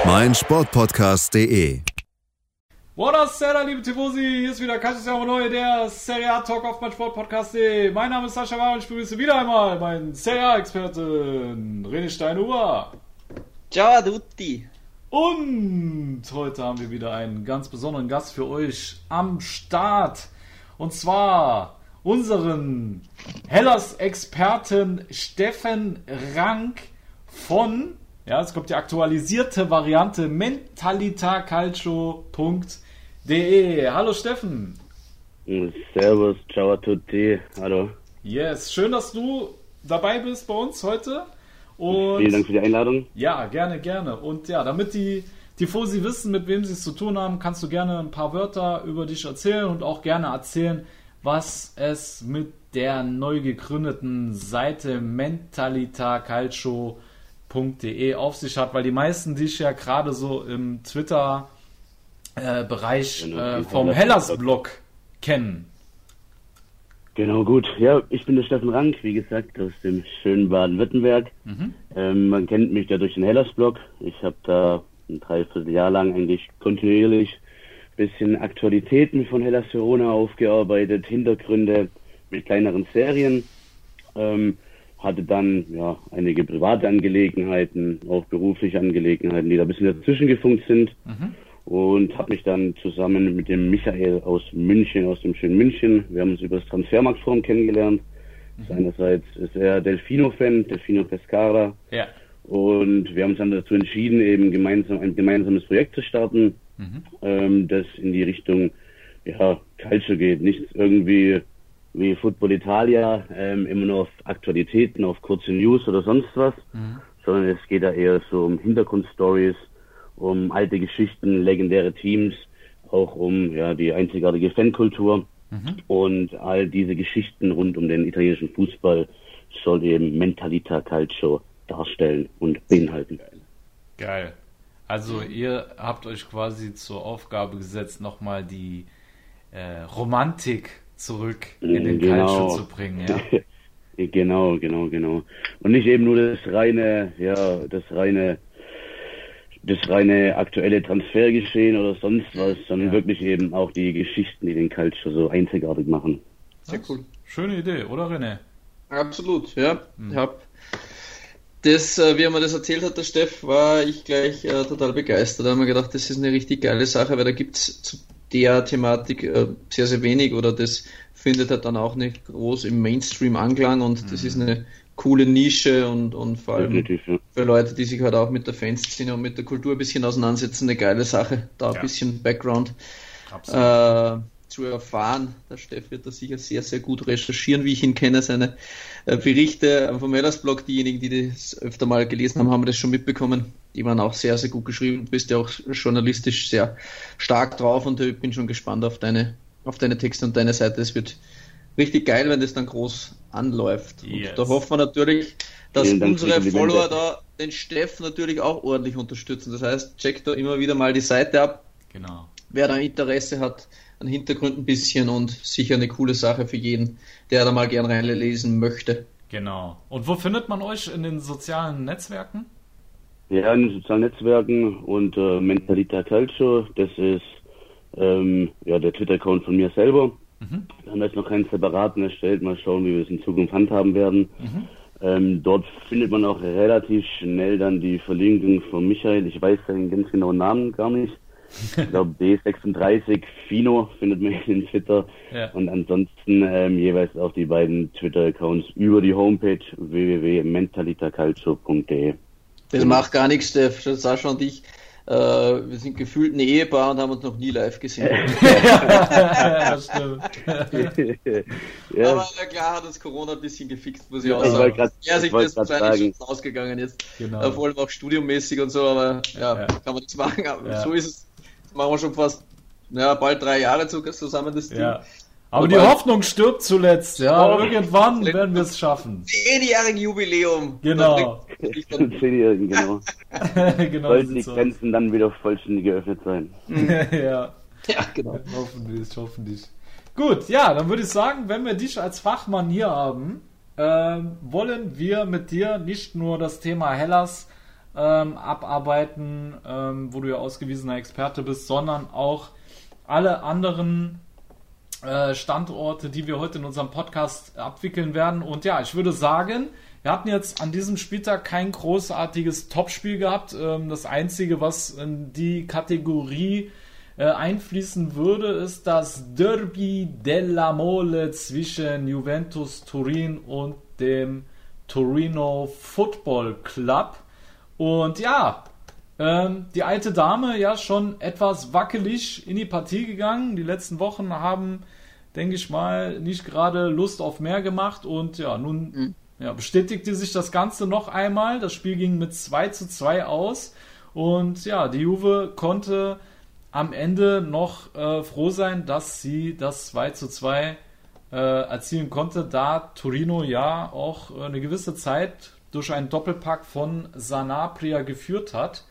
Auf meinsportpodcast.de. Buonasera, liebe Tifosi, hier ist wieder Jamo Neu, der Serie A Talk auf meinsportpodcast.de. Mein Name ist Sascha War und ich begrüße wieder einmal meinen Serie A-Experten René Steinhuber. Ciao a tutti. Und heute haben wir wieder einen ganz besonderen Gast für euch am Start. Und zwar unseren Hellas-Experten Steffen Rank von, ja, es kommt die aktualisierte Variante mentalitacalcio.de. Hallo Steffen. Servus, ciao a tutti. Hallo. Yes, schön, dass du dabei bist bei uns heute. Und Vielen Dank für die Einladung. Ja, gerne, gerne. Und ja, damit die Tifosi wissen, mit wem sie es zu tun haben, kannst du gerne ein paar Wörter über dich erzählen und auch gerne erzählen, was es mit der neu gegründeten Seite mentalitacalcio.de auf sich hat, weil die meisten dich ja gerade so im Twitter-Bereich äh, im vom Hellas- Hellas-Blog kennen. Genau, gut. Ja, ich bin der Steffen Rank, wie gesagt, aus dem schönen Baden-Württemberg. Ähm, man kennt mich ja durch den Hellas-Blog. Ich habe da ein Dreivierteljahr lang eigentlich kontinuierlich bisschen Aktualitäten von Hellas Verona aufgearbeitet, Hintergründe mit kleineren Serien. Ähm, hatte dann ja einige private Angelegenheiten, auch berufliche Angelegenheiten, die da ein bisschen dazwischen gefunkt sind. Und habe mich dann zusammen mit dem Michael aus München, aus dem schönen München, wir haben uns über das Transfermarktforum kennengelernt. Seinerseits ist er Delfino-Fan, Delfino Pescara. Ja. Und wir haben uns dann dazu entschieden, eben gemeinsam ein gemeinsames Projekt zu starten, ähm, das in die Richtung ja, Calcio geht. Nicht irgendwie wie Football Italia, ähm, immer nur auf Aktualitäten, auf kurze News oder sonst was, sondern es geht da eher so um Hintergrundstories, um alte Geschichten, legendäre Teams, auch um ja die einzigartige Fankultur. Und all diese Geschichten rund um den italienischen Fußball soll eben Mentalita Calcio darstellen und beinhalten. Geil. Also ihr habt euch quasi zur Aufgabe gesetzt, nochmal die äh, Romantik zurück in den Genau. Calcio zu bringen, ja? Genau, genau, genau. Und nicht eben nur das reine, ja, das reine, das reine aktuelle Transfergeschehen oder sonst was, sondern Ja. wirklich eben auch die Geschichten, die den Culture so einzigartig machen. Sehr cool. Schöne Idee, oder René? Absolut, ja. Ich hab das, äh, wie er mir das erzählt hat, der Steff, war ich gleich äh, total begeistert. Da haben wir gedacht, das ist eine richtig geile Sache, weil da gibt's zu der Thematik äh, sehr, sehr wenig oder das findet halt dann auch nicht groß im Mainstream Anklang und das ist eine coole Nische und, und vor allem Definitiv, ja. für Leute, die sich halt auch mit der Fanszene und mit der Kultur ein bisschen auseinandersetzen, eine geile Sache, da ein Ja. bisschen Background äh, zu erfahren. Der Steff wird da sicher sehr, sehr gut recherchieren, wie ich ihn kenne. Seine äh, Berichte vom Hellas-Blog, diejenigen, die das öfter mal gelesen haben, haben das schon mitbekommen. Die waren auch sehr, sehr gut geschrieben. Du bist ja auch journalistisch sehr stark drauf und ich bin schon gespannt auf deine, auf deine Texte und deine Seite. Es wird richtig geil, wenn das dann groß anläuft. Yes. Und da hoffen wir natürlich, dass unsere Follower da den Steff natürlich auch ordentlich unterstützen. Das heißt, checkt da immer wieder mal die Seite ab, Genau. wer da Interesse hat an Hintergrund ein bisschen und sicher eine coole Sache für jeden, der da mal gern reinlesen möchte. Genau. Und wo findet man euch in den sozialen Netzwerken? Ja, in den sozialen Netzwerken und äh, Mentalita Calcio, das ist ähm, ja der Twitter-Account von mir selber. Da haben wir jetzt noch keinen separaten erstellt. Mal schauen, wie wir es in Zukunft handhaben werden. Ähm, dort findet man auch relativ schnell dann die Verlinkung von Michael. Ich weiß seinen ganz genauen Namen gar nicht. Ich glaube D36 Fino findet man in Twitter. Ja. Und ansonsten ähm, jeweils auch die beiden Twitter-Accounts über die Homepage www.mentalitacalcio.de. Das macht gar nichts, Steff. Sascha und ich, äh, wir sind gefühlt ein Ehepaar und haben uns noch nie live gesehen. ja, stimmt. ja, Aber na klar hat uns Corona ein bisschen gefixt, muss ich auch ich sagen. wollte grad- ja, ich sich wollte das wahrscheinlich sagen. schon ausgegangen jetzt. Genau. Äh, vor allem auch studiomäßig und so, aber ja, Ja. kann man nichts machen. Aber Ja. so ist es. machen wir schon fast ja, bald drei Jahre zusammen das Team. Ja. Aber die Hoffnung stirbt zuletzt, ja. Oh, Irgendwann werden wir es schaffen. Zehnjährigen Jubiläum. Genau. Zehnjährigen, genau. genau Sollten die Grenzen dann wieder vollständig geöffnet sein. ja. Ja, genau. Hoffentlich, hoffentlich. Gut, ja, dann würde ich sagen, wenn wir dich als Fachmann hier haben, ähm, wollen wir mit dir nicht nur das Thema Hellas ähm, abarbeiten, ähm, wo du ja ausgewiesener Experte bist, sondern auch alle anderen äh, Standorte, die wir heute in unserem Podcast abwickeln werden. Und ja, ich würde sagen, wir hatten jetzt an diesem Spieltag kein großartiges Topspiel gehabt. Ähm, das Einzige, was in die Kategorie äh, einfließen würde, ist das Derby della Mole zwischen Juventus Turin und dem Torino Football Club. Und ja, ähm, die alte Dame ja schon etwas wackelig in die Partie gegangen. Die letzten Wochen haben, denke ich mal, nicht gerade Lust auf mehr gemacht. Und ja, nun mhm. ja, bestätigte sich das Ganze noch einmal. Das Spiel ging mit 2 zu 2 aus. Und ja, die Juve konnte am Ende noch äh, froh sein, dass sie das 2 zu 2 äh, erzielen konnte, da Torino ja auch äh, eine gewisse Zeit durch einen Doppelpack von Sanabria geführt hat.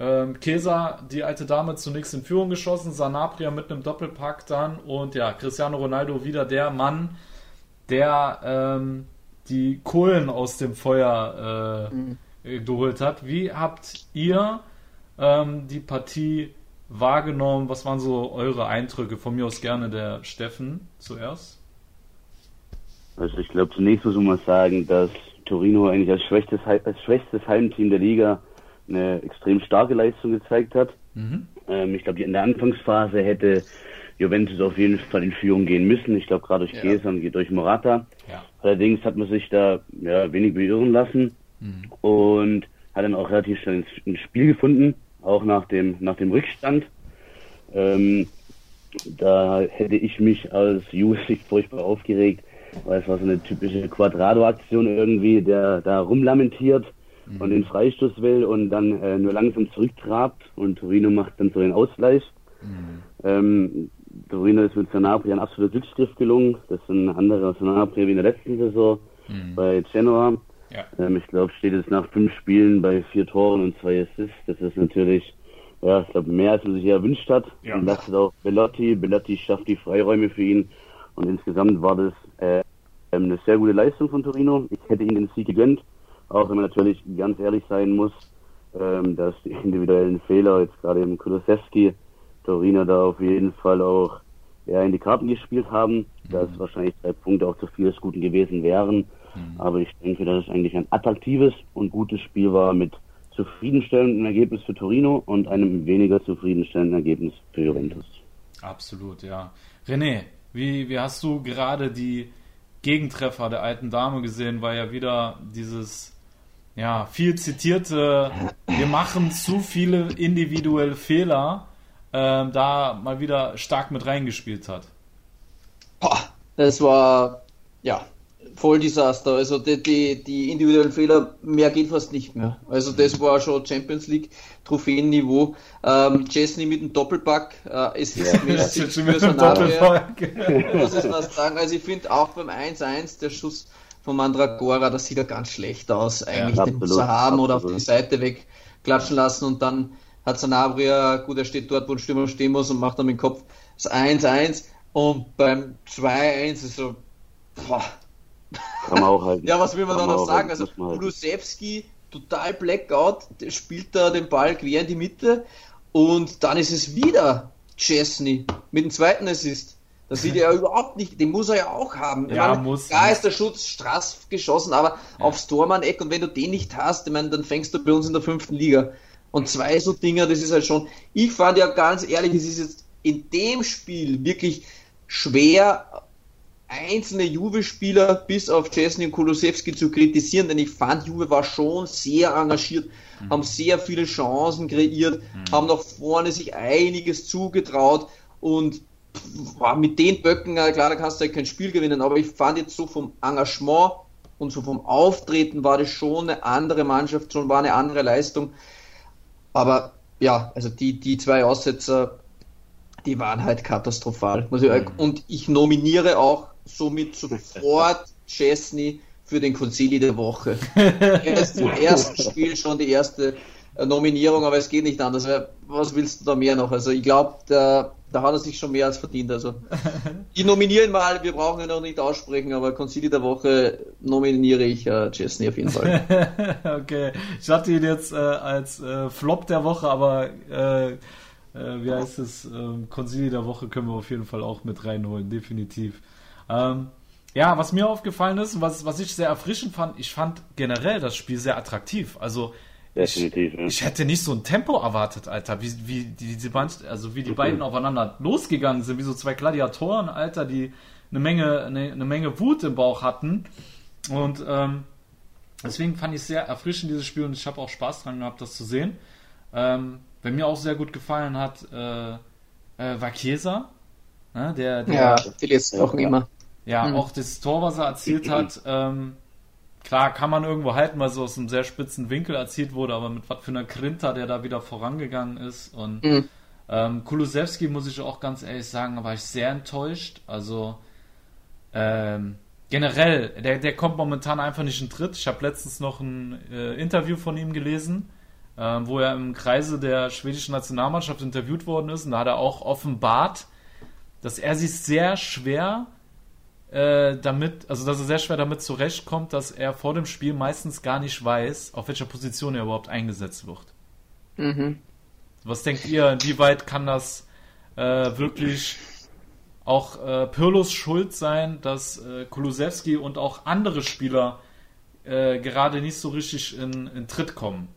Ähm, Kesa, die alte Dame, zunächst in Führung geschossen, Sanabria mit einem Doppelpack dann und ja, Cristiano Ronaldo wieder der Mann, der ähm, die Kohlen aus dem Feuer äh, mhm. geholt hat. Wie habt ihr ähm, die Partie wahrgenommen? Was waren so eure Eindrücke? Von mir aus gerne der Steffen zuerst. Also ich glaube, zunächst muss man sagen, dass Torino eigentlich als schwächstes, als schwächstes Heimteam der Liga eine extrem starke Leistung gezeigt hat. Mhm. Ähm, ich glaube, in der Anfangsphase hätte Juventus auf jeden Fall in Führung gehen müssen. Ich glaube, gerade durch ja. Chiesa und durch Morata. Ja. Allerdings hat man sich da ja, wenig beirren lassen mhm. und hat dann auch relativ schnell ins Spiel gefunden, auch nach dem, nach dem Rückstand. Ähm, da hätte ich mich als Juve furchtbar aufgeregt, weil es war so eine typische Quadrado-Aktion irgendwie, der da rumlamentiert mhm. und den Freistoß will und dann äh, nur langsam zurücktrabt und Torino macht dann so den Ausgleich. Mhm. Ähm, Torino ist mit Sanabria ein absoluter Glücksgriff gelungen. Das ist ein anderer Sanabria wie in der letzten Saison mhm. bei Genoa. Ja. Ähm, ich glaube, steht jetzt nach fünf Spielen bei vier Toren und zwei Assists. Das ist natürlich, ja, ich glaube, mehr als man sich erwünscht hat. Ja. Und das ist auch Bellotti. Bellotti schafft die Freiräume für ihn. Und insgesamt war das äh, eine sehr gute Leistung von Torino. Ich hätte ihnen den Sieg gegönnt. Auch wenn man natürlich ganz ehrlich sein muss, ähm, dass die individuellen Fehler, jetzt gerade im Kulusewski, Torino da auf jeden Fall auch eher in die Karten gespielt haben, mhm. dass wahrscheinlich drei Punkte auch zu viel des Guten gewesen wären. Mhm. Aber ich denke, dass es eigentlich ein attraktives und gutes Spiel war mit zufriedenstellendem Ergebnis für Torino und einem weniger zufriedenstellenden Ergebnis für Juventus. Absolut, ja. René, wie, wie hast du gerade die Gegentreffer der alten Dame gesehen? War ja wieder dieses ja, viel zitierte, wir machen zu viele individuelle Fehler, äh, da mal wieder stark mit reingespielt hat. Das war, ja, voll Desaster. Also die, die, die, individuellen Fehler, mehr geht fast nicht mehr. Also das war schon Champions League Trophäenniveau. Ähm, Chesney mit dem Doppelpack äh, ist ja, mäßig ja, Doppelpack. muss ich was sagen. Also ich finde auch beim 1-1 der Schuss von Mandragora, das sieht ja ganz schlecht aus, eigentlich ja, den muss er haben oder auf die Seite wegklatschen lassen und dann hat Sanabria, gut, er steht dort, wo ein Stürmer stehen muss und macht dann mit dem Kopf das 1-1 und beim 2-1 ist so, boah. Kann man auch halten. ja, was will man da noch sagen? Also, Kulusewski, total Blackout, der spielt da den Ball quer in die Mitte und dann ist es wieder Chesney mit dem zweiten Assist. Das sieht er ja überhaupt nicht, den muss er ja auch haben. Ja, meine, muss. Da ist der Schutz straff geschossen, aber ja. aufs Tormann-Eck und wenn du den nicht hast, ich meine, dann fängst du bei uns in der fünften Liga. Und zwei so Dinger, das ist halt schon, ich fand ja ganz ehrlich, es ist jetzt in dem Spiel wirklich schwer, einzelne Juve-Spieler bis auf Chesney und Kolosewski zu kritisieren, denn ich fand, Juve war schon sehr engagiert, mhm. haben sehr viele Chancen kreiert, mhm. haben nach vorne sich einiges zugetraut und mit den Böcken, klar, da kannst du halt kein Spiel gewinnen, aber ich fand jetzt so vom Engagement und so vom Auftreten war das schon eine andere Mannschaft, schon war eine andere Leistung. Aber ja, also die, die zwei Aussetzer, die waren halt katastrophal. Mhm. Und ich nominiere auch somit sofort Chesney für den Concili der Woche. Erst im ersten Spiel schon die erste Nominierung, aber es geht nicht anders. Was willst du da mehr noch? Also ich glaube, da, da hat er sich schon mehr als verdient. Also ich nominiere mal, wir brauchen ihn noch nicht aussprechen, aber Concili der Woche nominiere ich äh, Chesney auf jeden Fall. okay, ich hatte ihn jetzt äh, als äh, Flop der Woche, aber äh, äh, wie heißt es, ähm, Concili der Woche können wir auf jeden Fall auch mit reinholen, definitiv. Ähm, ja, was mir aufgefallen ist, was, was ich sehr erfrischend fand, ich fand generell das Spiel sehr attraktiv. Also Definitiv, ich, ja. ich hätte nicht so ein Tempo erwartet, Alter, wie, wie die, Band, also wie die beiden aufeinander losgegangen sind, wie so zwei Gladiatoren, Alter, die eine Menge, eine, eine Menge Wut im Bauch hatten. Und ähm, deswegen fand ich es sehr erfrischend, dieses Spiel, und ich habe auch Spaß dran gehabt, das zu sehen. Ähm, wer mir auch sehr gut gefallen hat, äh, äh, war Chiesa. Ne, der, der, ja, die letzten Wochen immer. Ja, mhm. auch das Tor, was er erzielt hat, ähm, klar kann man irgendwo halten, weil so aus einem sehr spitzen Winkel erzielt wurde, aber mit was für einer Grinter, der da wieder vorangegangen ist. Und mhm. ähm, Kulusewski, muss ich auch ganz ehrlich sagen, war ich sehr enttäuscht. Also ähm, generell, der, der kommt momentan einfach nicht in Tritt. Ich habe letztens noch ein äh, Interview von ihm gelesen, äh, wo er im Kreise der schwedischen Nationalmannschaft interviewt worden ist. Und da hat er auch offenbart, dass er sich sehr schwer äh, damit, also dass er sehr schwer damit zurechtkommt, dass er vor dem Spiel meistens gar nicht weiß, auf welcher Position er überhaupt eingesetzt wird. Mhm. Was denkt ihr, inwieweit kann das äh, wirklich auch äh, Pirlos Schuld sein, dass äh, Kulusewski und auch andere Spieler äh, gerade nicht so richtig in, in Tritt kommen?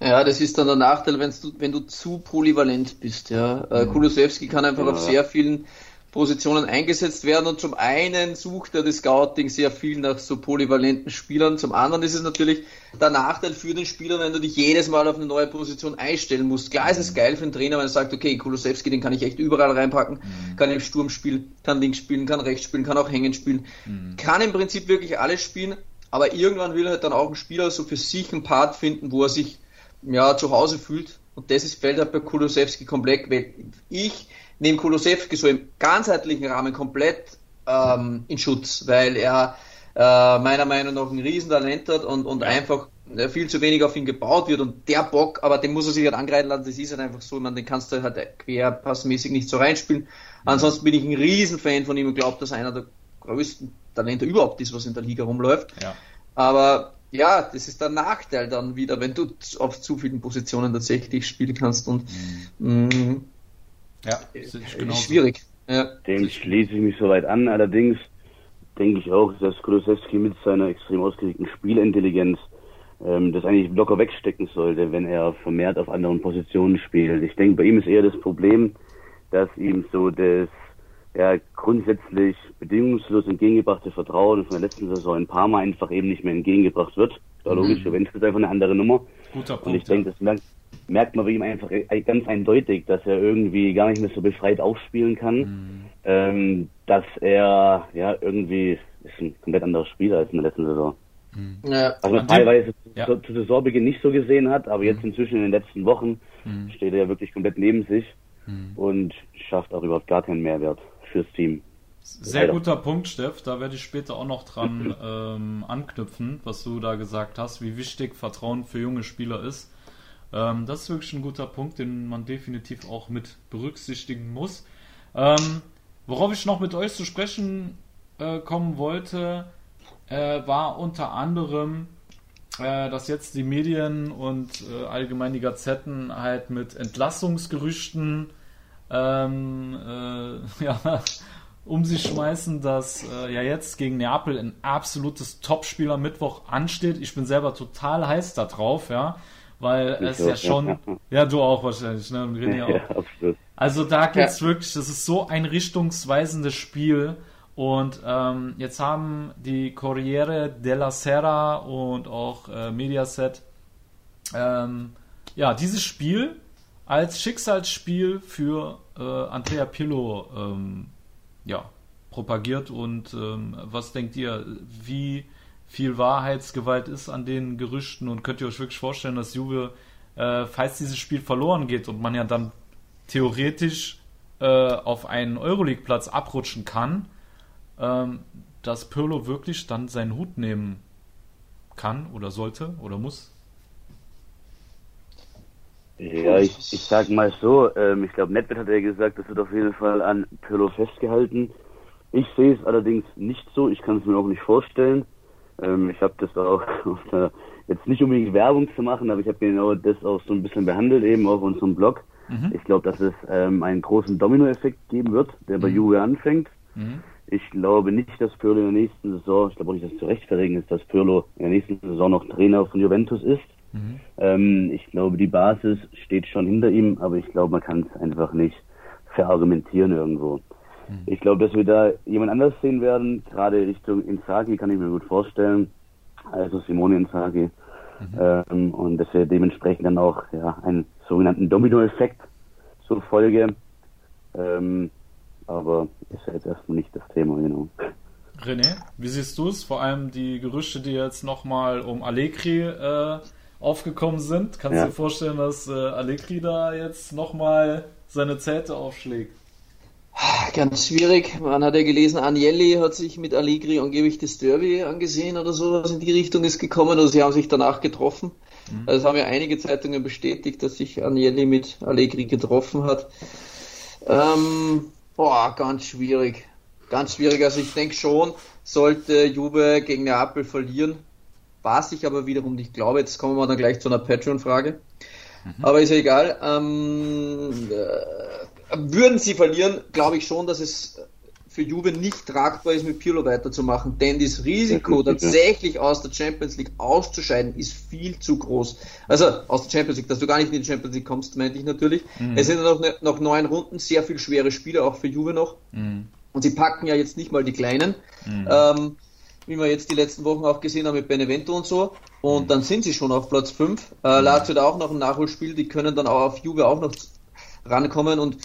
Ja, das ist dann der Nachteil, wenn du, wenn du zu polyvalent bist. Ja. Äh, mhm. Kulusewski kann einfach ja. auf sehr vielen Positionen eingesetzt werden. Und zum einen sucht er das Scouting sehr viel nach so polyvalenten Spielern. Zum anderen ist es natürlich der Nachteil für den Spieler, wenn du dich jedes Mal auf eine neue Position einstellen musst. Klar ist es geil für den Trainer, wenn er sagt, okay, Kulosewski, den kann ich echt überall reinpacken, mhm. kann im Sturm spielen, kann links spielen, kann rechts spielen, kann auch hängen spielen, mhm. kann im Prinzip wirklich alles spielen, aber irgendwann will halt dann auch ein Spieler so für sich einen Part finden, wo er sich ja zu Hause fühlt. Und das ist, fällt halt bei Kulosewski komplett weg. Ich nehme Kulosewski so im ganzheitlichen Rahmen komplett ähm, in Schutz, weil er äh, meiner Meinung nach ein Riesentalent hat und, und einfach äh, viel zu wenig auf ihn gebaut wird und der Bock, aber den muss er sich halt angreifen lassen, das ist halt einfach so, man, den kannst du halt querpassmäßig nicht so reinspielen. Ansonsten bin ich ein Riesenfan von ihm und glaube, dass er einer der größten Talente überhaupt ist, was in der Liga rumläuft. Ja. Aber ja, das ist der Nachteil dann wieder, wenn du auf zu vielen Positionen tatsächlich spielen kannst und mhm. Ja, ist schwierig. Ja. Dem schließe ich mich soweit an. Allerdings denke ich auch, dass Kulosewski mit seiner extrem ausgelegten Spielintelligenz ähm, das eigentlich locker wegstecken sollte, wenn er vermehrt auf anderen Positionen spielt. Ich denke, bei ihm ist eher das Problem, dass ihm so das ja, grundsätzlich bedingungslos entgegengebrachte Vertrauen von der letzten Saison in Parma einfach eben nicht mehr entgegengebracht wird. Ja, logisch, mhm. wenn es einfach eine andere Nummer. Guter Punkt, Und ich denke, das merkt, merkt man bei ihm einfach ganz eindeutig, dass er irgendwie gar nicht mehr so befreit aufspielen kann. Mhm. Ähm, dass er ja irgendwie ist ein komplett anderer Spieler als in der letzten Saison. Mhm. Ja, Was man teilweise ja. zu, zu Saisonbeginn nicht so gesehen hat, aber jetzt mhm. inzwischen in den letzten Wochen mhm. steht er ja wirklich komplett neben sich mhm. und schafft auch überhaupt gar keinen Mehrwert fürs Team. Sehr Leider. guter Punkt, Steff. Da werde ich später auch noch dran ähm, anknüpfen, was du da gesagt hast, wie wichtig Vertrauen für junge Spieler ist. Ähm, das ist wirklich ein guter Punkt, den man definitiv auch mit berücksichtigen muss. Ähm, worauf ich noch mit euch zu sprechen äh, kommen wollte, äh, war unter anderem, äh, dass jetzt die Medien und äh, allgemein die Gazetten halt mit Entlassungsgerüchten ähm, äh, ja, um sich schmeißen, dass äh, ja jetzt gegen Neapel ein absolutes Topspiel am Mittwoch ansteht. Ich bin selber total heiß da drauf, ja weil ich es ja schon, ja. ja. du auch wahrscheinlich, ne? Und René ja, auch. absolut. Also da geht's ja. wirklich, das ist so ein richtungsweisendes Spiel. Und ähm, jetzt haben die Corriere della Sera und auch äh, Mediaset ähm, ja dieses Spiel als Schicksalsspiel für äh, Andrea Pillo ähm, ja, propagiert. Und ähm, was denkt ihr, wie viel Wahrheitsgewalt ist an den Gerüchten und könnt ihr euch wirklich vorstellen, dass Juve äh, falls dieses Spiel verloren geht und man ja dann theoretisch äh, auf einen Euroleague-Platz abrutschen kann, ähm, dass Pirlo wirklich dann seinen Hut nehmen kann oder sollte oder muss? Ja, ich, ich sag mal so, ähm, ich glaube, Nedved hat ja gesagt, das wird auf jeden Fall an Pirlo festgehalten. Ich sehe es allerdings nicht so, ich kann es mir auch nicht vorstellen. Ähm, ich habe das auch der, jetzt nicht unbedingt Werbung zu machen, aber ich habe genau das auch so ein bisschen behandelt, eben auf unserem Blog. Mhm. Ich glaube, dass es ähm, einen großen Dominoeffekt geben wird, der bei mhm. Juve anfängt. Mhm. Ich glaube nicht, dass Pirlo in der nächsten Saison, ich glaube auch nicht, dass es zu rechtfertigen ist, dass Pirlo in der nächsten Saison noch Trainer von Juventus ist. Mhm. Ähm, ich glaube, die Basis steht schon hinter ihm, aber ich glaube, man kann es einfach nicht verargumentieren irgendwo. Mhm. Ich glaube, dass wir da jemand anders sehen werden, gerade Richtung Inzaghi kann ich mir gut vorstellen, also Simone Inzaghi. Mhm. Ähm, und dass wir dementsprechend dann auch ja, einen sogenannten Domino-Effekt zur Folge. Ähm, aber ist ja jetzt erstmal nicht das Thema, genau. René, wie siehst du es? Vor allem die Gerüchte, die jetzt nochmal um Allegri äh, aufgekommen sind. Kannst ja. du dir vorstellen, dass äh, Allegri da jetzt nochmal seine Zelte aufschlägt? Ganz schwierig. Man hat ja gelesen, Agnelli hat sich mit Allegri angeblich das Derby angesehen oder so, was in die Richtung ist gekommen. Oder sie haben sich danach getroffen. Mhm. Also haben ja einige Zeitungen bestätigt, dass sich Agnelli mit Allegri getroffen hat. Ähm, boah, ganz schwierig. Ganz schwierig. Also ich denke schon, sollte Juve gegen Neapel verlieren, was ich aber wiederum nicht glaube. Jetzt kommen wir dann gleich zu einer Patreon-Frage. Mhm. Aber ist ja egal. Ähm, äh, würden sie verlieren, glaube ich schon, dass es für Juve nicht tragbar ist, mit Pirlo weiterzumachen, denn das Risiko, tatsächlich aus der Champions League auszuscheiden, ist viel zu groß. Also aus der Champions League, dass du gar nicht in die Champions League kommst, meinte ich natürlich. Mhm. Es sind noch, ne, noch neun Runden, sehr viel schwere Spiele, auch für Juve noch. Mhm. Und sie packen ja jetzt nicht mal die Kleinen. Mhm. Ähm, wie wir jetzt die letzten Wochen auch gesehen haben mit Benevento und so. Und dann sind sie schon auf Platz 5. Äh, Lazio hat auch noch ein Nachholspiel, die können dann auch auf Juve auch noch rankommen und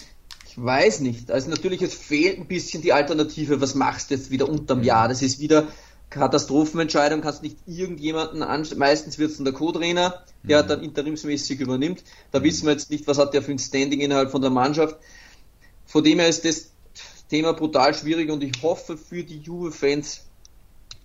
ich weiß nicht. Also natürlich, es fehlt ein bisschen die Alternative. Was machst du jetzt wieder unterm Jahr? Das ist wieder Katastrophenentscheidung, kannst nicht irgendjemanden an, meistens wird es dann der Co-Trainer, der mhm. dann interimsmäßig übernimmt. Da wissen wir jetzt nicht, was hat der für ein Standing innerhalb von der Mannschaft. Von dem her ist das Thema brutal schwierig und ich hoffe für die Juve-Fans,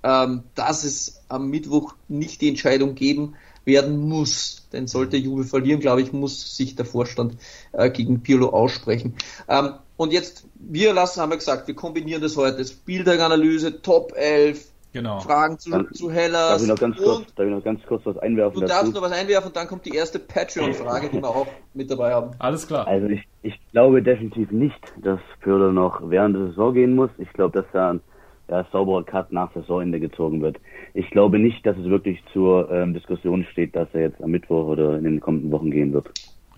ähm, dass es am Mittwoch nicht die Entscheidung geben werden muss. Denn sollte Juve verlieren, glaube ich, muss sich der Vorstand äh, gegen Pirlo aussprechen. Ähm, und jetzt, wir lassen, haben wir gesagt, wir kombinieren das heute. Spieltaganalyse, Top 11, Genau. Fragen zu, dann, zu Hellas. Darf ich, noch ganz kurz, darf ich noch ganz kurz was einwerfen? Du darfst noch was einwerfen und dann kommt die erste Patreon-Frage, die wir auch mit dabei haben. Alles klar. Also ich, ich glaube definitiv nicht, dass Pirlo noch während der Saison gehen muss. Ich glaube, dass da ein ja, sauberer Cut nach Saisonende gezogen wird. Ich glaube nicht, dass es wirklich zur ähm, Diskussion steht, dass er jetzt am Mittwoch oder in den kommenden Wochen gehen wird.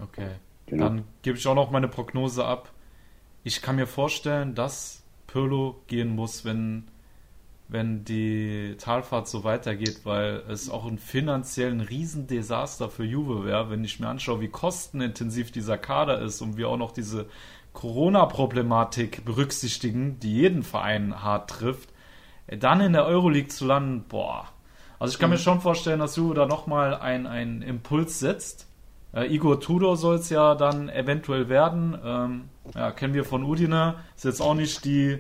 Okay. Genau. Dann gebe ich auch noch meine Prognose ab. Ich kann mir vorstellen, dass Pirlo gehen muss, wenn, wenn die Talfahrt so weitergeht, weil es auch ein finanziell ein Riesendesaster für Juve wäre, wenn ich mir anschaue, wie kostenintensiv dieser Kader ist und wie auch noch diese Corona-Problematik berücksichtigen, die jeden Verein hart trifft, dann in der Euroleague zu landen, boah. Also ich kann mhm. mir schon vorstellen, dass Juve da nochmal einen Impuls setzt. Äh, Igor Tudor soll es ja dann eventuell werden. Ähm, ja, kennen wir von Udine. Ist jetzt auch nicht die,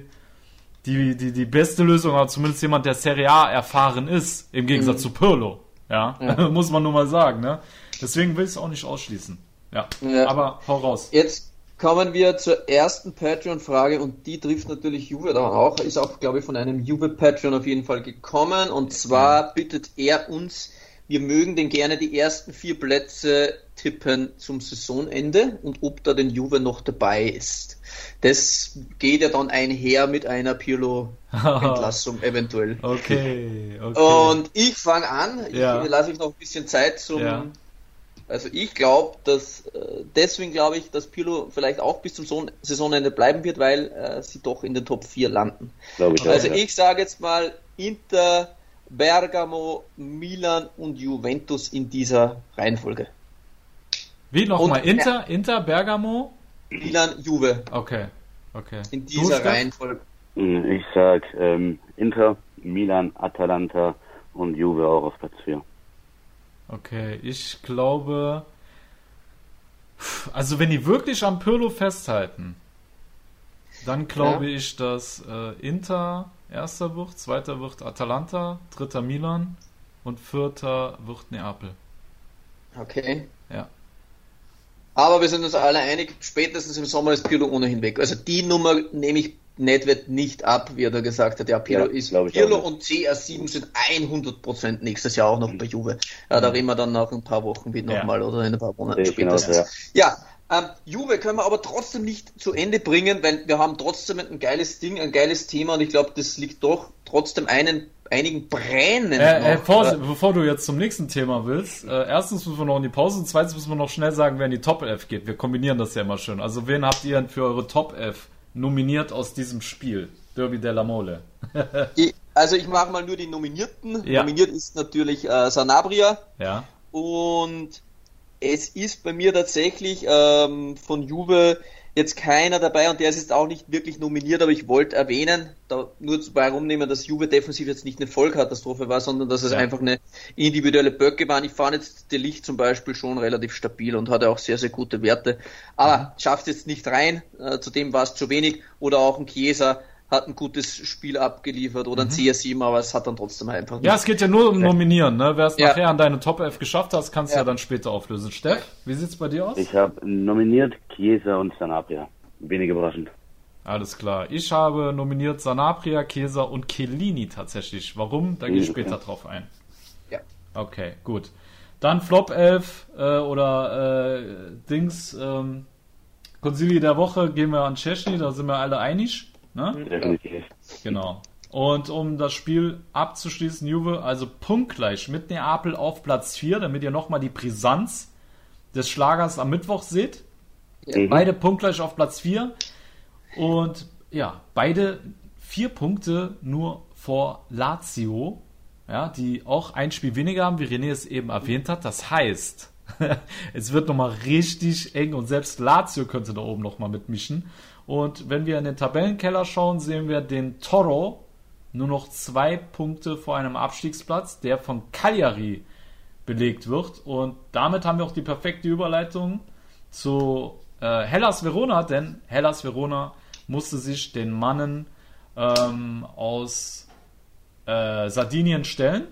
die, die, die beste Lösung, aber zumindest jemand, der Serie A erfahren ist, im Gegensatz mhm. zu Pirlo. Ja, ja. muss man nur mal sagen. Ne? Deswegen will ich es auch nicht ausschließen. Ja. ja. aber hau raus. Jetzt kommen wir zur ersten Patreon-Frage und die trifft natürlich Juve dann auch, ist auch, glaube ich, von einem Juve-Patreon auf jeden Fall gekommen und zwar bittet er uns, wir mögen denn gerne die ersten vier Plätze tippen zum Saisonende und ob da den Juve noch dabei ist. Das geht ja dann einher mit einer Pirlo-Entlassung eventuell. Okay, okay. Und ich fange an, ich ja. lasse ich noch ein bisschen Zeit zum ja also ich glaube, dass äh, deswegen glaube ich, dass Pirlo vielleicht auch bis zum Saisonende bleiben wird, weil äh, sie doch in den Top 4 landen. Ich also auch, ich sage jetzt mal Inter, Bergamo, Milan und Juventus in dieser Reihenfolge. Wie nochmal? Inter, Inter, Bergamo? Milan, Juve. Okay, okay. In dieser Reihenfolge. Ich sag ähm, Inter, Milan, Atalanta und Juve auch auf Platz 4. Okay, ich glaube, Also wenn die wirklich am Pirlo festhalten, dann glaube Ja. ich, dass äh, Inter erster wird, zweiter wird Atalanta, dritter Milan und vierter wird Neapel. Okay. Ja. Aber wir sind uns alle einig, spätestens im Sommer ist Pirlo ohnehin weg. Also die Nummer nehme ich Nedved nicht ab, wie er da gesagt hat. Ja, Pirlo Ja, ist Pirlo und CR7 sind 100% nächstes Jahr auch noch bei Juve. Ja, da reden wir dann nach ein paar Wochen wieder Ja. nochmal oder in ein paar Monaten genauso, spätestens. Ja, ähm, Juve können wir aber trotzdem nicht zu Ende bringen, weil wir haben trotzdem ein geiles Ding, ein geiles Thema und ich glaube, das liegt doch trotzdem einen, einigen Brennen Äh, äh. Vorsicht, bevor du jetzt zum nächsten Thema willst, äh, erstens müssen wir noch in die Pause und zweitens müssen wir noch schnell sagen, wer in die Top 11 geht. Wir kombinieren das ja immer schön. Also wen habt ihr denn für eure Top 11 nominiert aus diesem Spiel? Derby della Mole. Ich, also ich mache mal nur die Nominierten. Ja. Nominiert ist natürlich äh, Sanabria Ja. und es ist bei mir tatsächlich ähm, von Juve jetzt keiner dabei und der ist jetzt auch nicht wirklich nominiert, aber ich wollte erwähnen, da nur zu herumnehmen, dass Juve defensiv jetzt nicht eine Vollkatastrophe war, sondern dass es Ja. einfach eine individuelle Böcke waren. Ich fand jetzt der Licht zum Beispiel schon relativ stabil und hatte auch sehr, sehr gute Werte, aber schafft jetzt nicht rein, äh, zudem war es zu wenig oder auch ein Chiesa hat ein gutes Spiel abgeliefert oder ein CS7, aber es hat dann trotzdem einfach nicht. Ja, es geht ja nur um Nominieren, ne? Wer es Ja. nachher an deine Top 11 geschafft hat, kannst du ja. Ja. dann später auflösen. Steff, wie sieht's bei dir aus? Ich habe nominiert Chiesa und Sanabria. Wenig überraschend. Alles klar. Ich habe nominiert Sanabria, Chiesa und Chiellini tatsächlich. Warum? Da gehe ich Mhm, okay. später drauf ein. Ja. Okay, gut. Dann Flop 11 äh, oder äh, Dings, ähm, Konsili der Woche gehen wir an Chesney, da sind wir alle einig. Ne? Definitiv. Genau. Und um das Spiel abzuschließen, Juve, also punktgleich mit Neapel auf Platz 4, damit ihr nochmal die Brisanz des Schlagers am Mittwoch seht. Mhm. Beide punktgleich auf Platz 4. Und ja, beide vier Punkte nur vor Lazio, ja, die auch ein Spiel weniger haben, wie René es eben erwähnt hat. Das heißt, es wird nochmal richtig eng und selbst Lazio könnte da oben nochmal mitmischen. Und wenn wir in den Tabellenkeller schauen, sehen wir den Toro nur noch zwei Punkte vor einem Abstiegsplatz, der von Cagliari belegt wird. Und damit haben wir auch die perfekte Überleitung zu äh, Hellas Verona, denn Hellas Verona musste sich den Mannen ähm, aus äh, Sardinien stellen.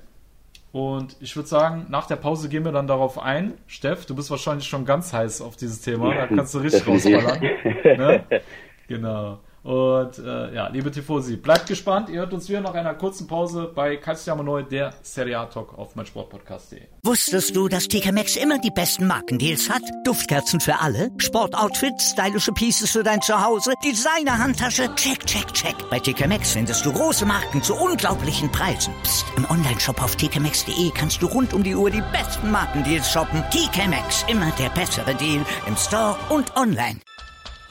Und ich würde sagen, nach der Pause gehen wir dann darauf ein. Steff, du bist wahrscheinlich schon ganz heiß auf dieses Thema. Da kannst du richtig rausballern. Ne? Genau. Und äh, ja, liebe Tifosi, bleibt gespannt. Ihr hört uns wieder nach einer kurzen Pause bei Calciamo Neu, der Serie A Talk auf meinsportpodcast.de. Wusstest du, dass TK Maxx immer die besten Markendeals hat? Duftkerzen für alle, Sportoutfits, stylische Pieces für dein Zuhause, Designer-Handtasche, check, check, check. Bei TK Maxx findest du große Marken zu unglaublichen Preisen. Psst. im Onlineshop auf tkmaxx.de kannst du rund um die Uhr die besten Markendeals shoppen. TK Maxx, immer der bessere Deal im Store und online.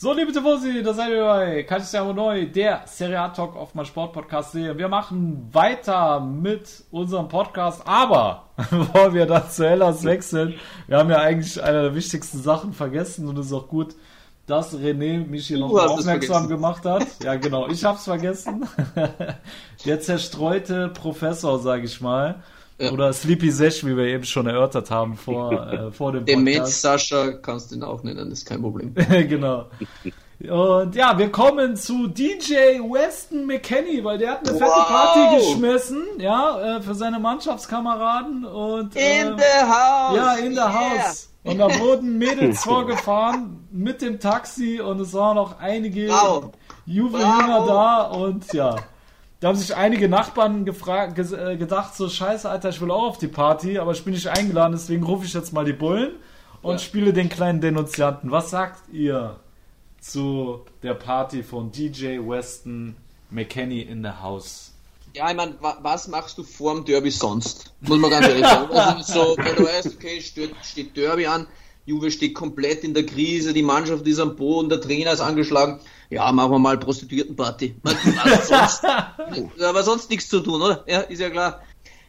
So, liebe Tifosi, da seid ihr bei Calciamo Neu, der Serie A Talk auf mein Sportpodcast sehe. Wir machen weiter mit unserem Podcast, aber bevor wir dann zu Hellas wechseln, wir haben ja eigentlich eine der wichtigsten Sachen vergessen und es ist auch gut, dass René mich hier noch aufmerksam gemacht hat. Ja, genau, ich hab's vergessen. der zerstreute Professor, sage ich mal. Ja. Oder Sleepy Sesh, wie wir eben schon erörtert haben vor, äh, vor dem Podcast. Sascha kannst du ihn auch nennen, das ist kein Problem. genau. Und ja, wir kommen zu DJ Weston McKenney, weil der hat eine fette Wow. Party geschmissen, ja, äh, für seine Mannschaftskameraden und In äh, the house! ja, in der Yeah. Haus. Und da wurden Mädels vorgefahren mit dem Taxi und es waren noch einige Bravo. Juve-Jünger Bravo. da und ja. Da haben sich einige Nachbarn gefragt, äh, gedacht, so scheiße, Alter, ich will auch auf die Party, aber ich bin nicht eingeladen, deswegen rufe ich jetzt mal die Bullen und Ja. spiele den kleinen Denunzianten. Was sagt ihr zu der Party von DJ Weston McKenney in the House? Ja, ich meine, wa was machst du vorm Derby sonst? Muss man ganz ehrlich sagen. Also so, wenn du weißt, okay, steht, steht Derby an, Juve steht komplett in der Krise, die Mannschaft ist am Boden, der Trainer ist angeschlagen. Ja, machen wir mal Prostituiertenparty. Sonst, aber sonst nichts zu tun, oder? Ja, ist ja klar.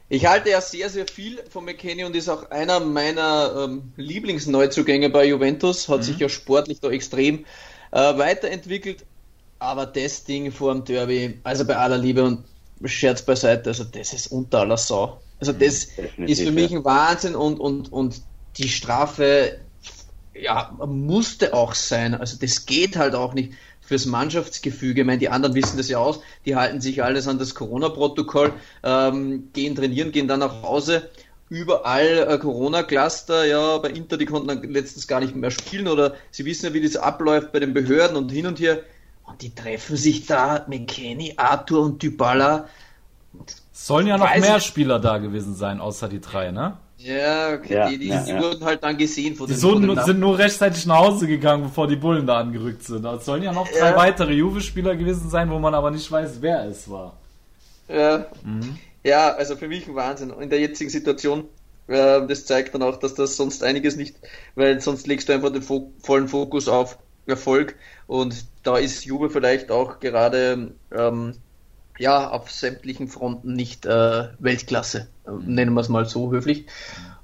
Ich halte ja sehr, sehr viel von McKenny und ist auch einer meiner ähm, Lieblingsneuzugänge bei Juventus. Hat sich ja sportlich da extrem äh, weiterentwickelt. Aber das Ding vor dem Derby, also bei aller Liebe und Scherz beiseite, also das ist unter aller Sau. Also das Definitiv, ist für mich ein Wahnsinn und, und, und die Strafe, ja, musste auch sein. Also das geht halt auch nicht fürs Mannschaftsgefüge. Ich meine, die anderen wissen das ja aus, die halten sich alles an das Corona-Protokoll, ähm, gehen trainieren, gehen dann nach Hause. Überall äh, Corona-Cluster, ja, bei Inter, die konnten dann letztens gar nicht mehr spielen oder sie wissen ja, wie das abläuft bei den Behörden und hin und her. Und die treffen sich da, McKenny, Arthur und Dybala. Sollen ja noch mehr Spieler da gewesen sein, außer die drei, ne? Ja, okay, Ja, die, die, ja, die ja. wurden halt dann gesehen von Die den, so, von den sind nur rechtzeitig nach Hause gegangen, bevor die Bullen da angerückt sind. Es sollen ja noch drei Ja. weitere Juve-Spieler gewesen sein, wo man aber nicht weiß, wer es war. Ja. ja, also für mich ein Wahnsinn. In der jetzigen Situation, äh, das zeigt dann auch, dass das sonst einiges nicht, weil sonst legst du einfach den Fo vollen Fokus auf Erfolg und da ist Juve vielleicht auch gerade ähm, ja auf sämtlichen Fronten nicht äh, Weltklasse, äh, nennen wir es mal so höflich.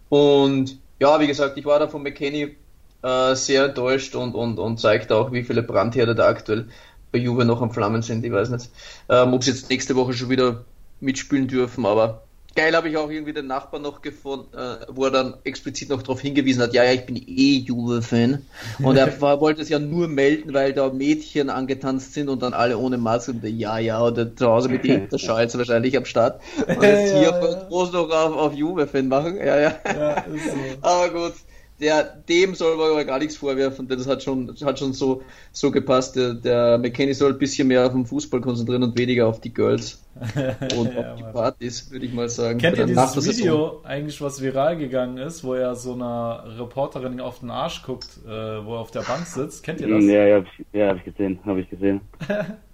Und ja, wie gesagt, ich war da von McKenny äh, sehr enttäuscht und, und, und zeigt auch, wie viele Brandherde da aktuell bei Juve noch am Flammen sind. Ich weiß nicht, ähm, ob sie jetzt nächste Woche schon wieder mitspielen dürfen, aber geil habe ich auch irgendwie den Nachbarn noch gefunden, äh, wo er dann explizit noch darauf hingewiesen hat, ja, ja, ich bin eh Juve-Fan. Und er war, wollte es ja nur melden, weil da Mädchen angetanzt sind und dann alle ohne Maske und der, ja, ja, oder zu Hause mit dem Schals wahrscheinlich am Start. Und jetzt Ja, hier ja. groß noch auf, auf Juve-Fan machen. Ja, ja. Ja, ist so. Aber gut, der, dem soll man aber gar nichts vorwerfen, denn das hat schon, das hat schon so, so gepasst. Der, der McKenny soll ein bisschen mehr auf den Fußball konzentrieren und weniger auf die Girls und Ja, auf die. Partys, würde ich mal sagen. Kennt ihr dieses Saison. Video eigentlich, was viral gegangen ist, wo er so einer Reporterin auf den Arsch guckt, äh, wo er auf der Bank sitzt? Kennt ihr das? Ja, ja, hab ich- ja, habe ich gesehen, habe ich gesehen.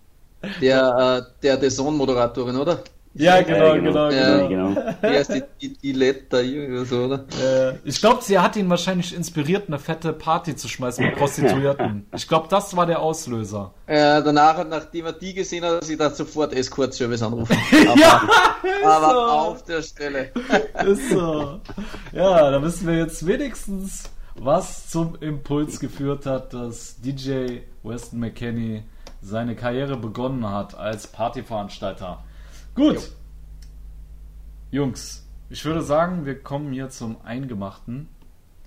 Der, äh, der Dazon-Moderatorin, oder? Ja, genau, Ja, genau, Ja. genau. Genau. Der ist die, die, die Letta oder so, oder? Äh, ich glaube, sie hat ihn wahrscheinlich inspiriert, eine fette Party zu schmeißen mit Prostituierten. Ich glaube, das war der Auslöser. Äh, danach, nachdem er die gesehen hat, hat sich da sofort Escort-Service anrufen. Aber, Ja, aber so. auf der Stelle. Ist so. Ja, da wissen wir jetzt wenigstens, was zum Impuls geführt hat, dass DJ Weston McKenney seine Karriere begonnen hat als Partyveranstalter. Gut. Jungs, ich würde sagen, wir kommen hier zum Eingemachten.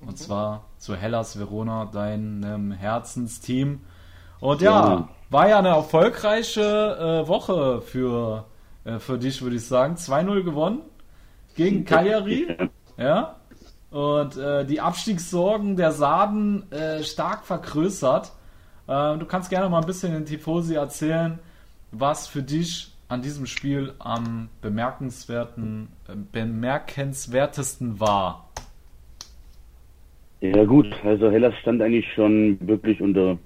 Und zwar zu Hellas Verona, deinem Herzensteam. Und ja, war ja eine erfolgreiche äh, Woche für, äh, für dich, würde ich sagen. 2-0 gewonnen gegen Cagliari. Ja. Und äh, die Abstiegssorgen der Sarden äh, stark vergrößert. Äh, du kannst gerne mal ein bisschen den Tifosi erzählen, was für dich an diesem Spiel am bemerkenswerten, äh, bemerkenswertesten war. Ja gut, also Hellas stand eigentlich schon wirklich unter,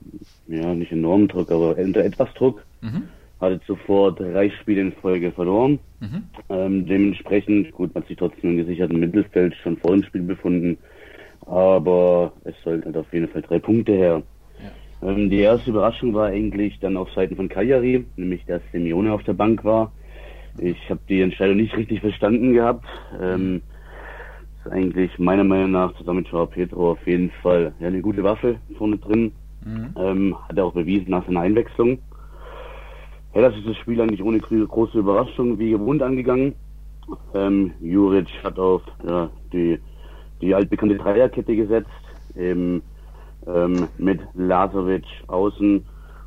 ja nicht enormem Druck, aber unter etwas Druck. Hatte zuvor drei Spiele in Folge verloren. Ähm, dementsprechend, gut, hat sich trotzdem im gesicherten Mittelfeld schon vor dem Spiel befunden. Aber es sollten halt auf jeden Fall drei Punkte her. Ähm, die erste Überraschung war eigentlich dann auf Seiten von Cagliari, nämlich dass Simeone auf der Bank war. Ich habe die Entscheidung nicht richtig verstanden gehabt. Ähm, ist eigentlich meiner Meinung nach zusammen mit Joao Pedro auf jeden Fall ja, eine gute Waffe vorne drin. Ähm, hat er auch bewiesen nach seiner Einwechslung. Hellas ist das Spiel eigentlich ohne gro- große Überraschung wie gewohnt angegangen. Ähm, Juric hat auf ja, die, die altbekannte Dreierkette gesetzt, eben, ähm, mit Lazovic außen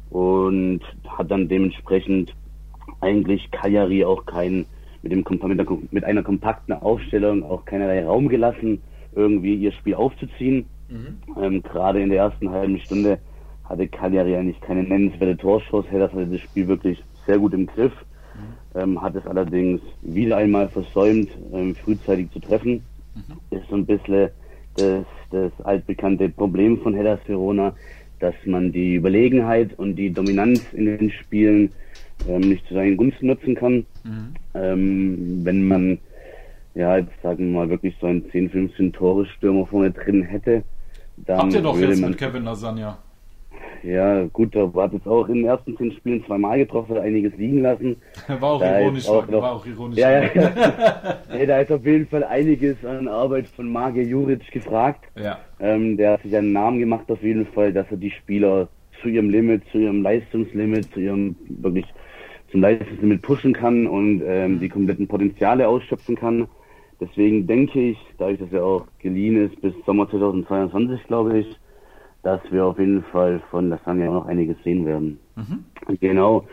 und hat dann dementsprechend eigentlich Cagliari auch kein mit, dem, mit, der, mit einer kompakten Aufstellung auch keinerlei Raum gelassen, irgendwie ihr Spiel aufzuziehen. Ähm, Gerade in der ersten halben Stunde hatte Cagliari eigentlich keine nennenswerte Torschance. Hellas hatte das Spiel wirklich sehr gut im Griff. ähm, hat es allerdings wieder einmal versäumt, ähm, frühzeitig zu treffen. Mhm. Ist so ein bisschen das, das altbekannte Problem von Hellas Verona, dass man die Überlegenheit und die Dominanz in den Spielen ähm, nicht zu seinen Gunsten nutzen kann. Mhm. Ähm, wenn man, ja, jetzt sagen wir mal, wirklich so einen 10, 15 Tore Stürmer vorne drin hätte, dann Habt ihr doch jetzt man, mit Kevin Lasagna. Ja, gut, da hat jetzt auch in den ersten zehn Spielen zweimal getroffen, hat einiges liegen lassen. War auch Da ironisch, auch noch- war auch ironisch. Ja, ja, ja. nee, da ist auf jeden Fall einiges an Arbeit von Mage Juric gefragt. ja. Ähm, der hat sich einen Namen gemacht auf jeden Fall, dass er die Spieler zu ihrem Limit, zu ihrem Leistungslimit, zu ihrem wirklich zum Leistungslimit pushen kann und ähm, die kompletten Potenziale ausschöpfen kann. Deswegen denke ich, dadurch, dass er auch geliehen ist bis Sommer 2022, glaube ich, dass wir auf jeden Fall von Lasagna auch noch einiges sehen werden. Genau.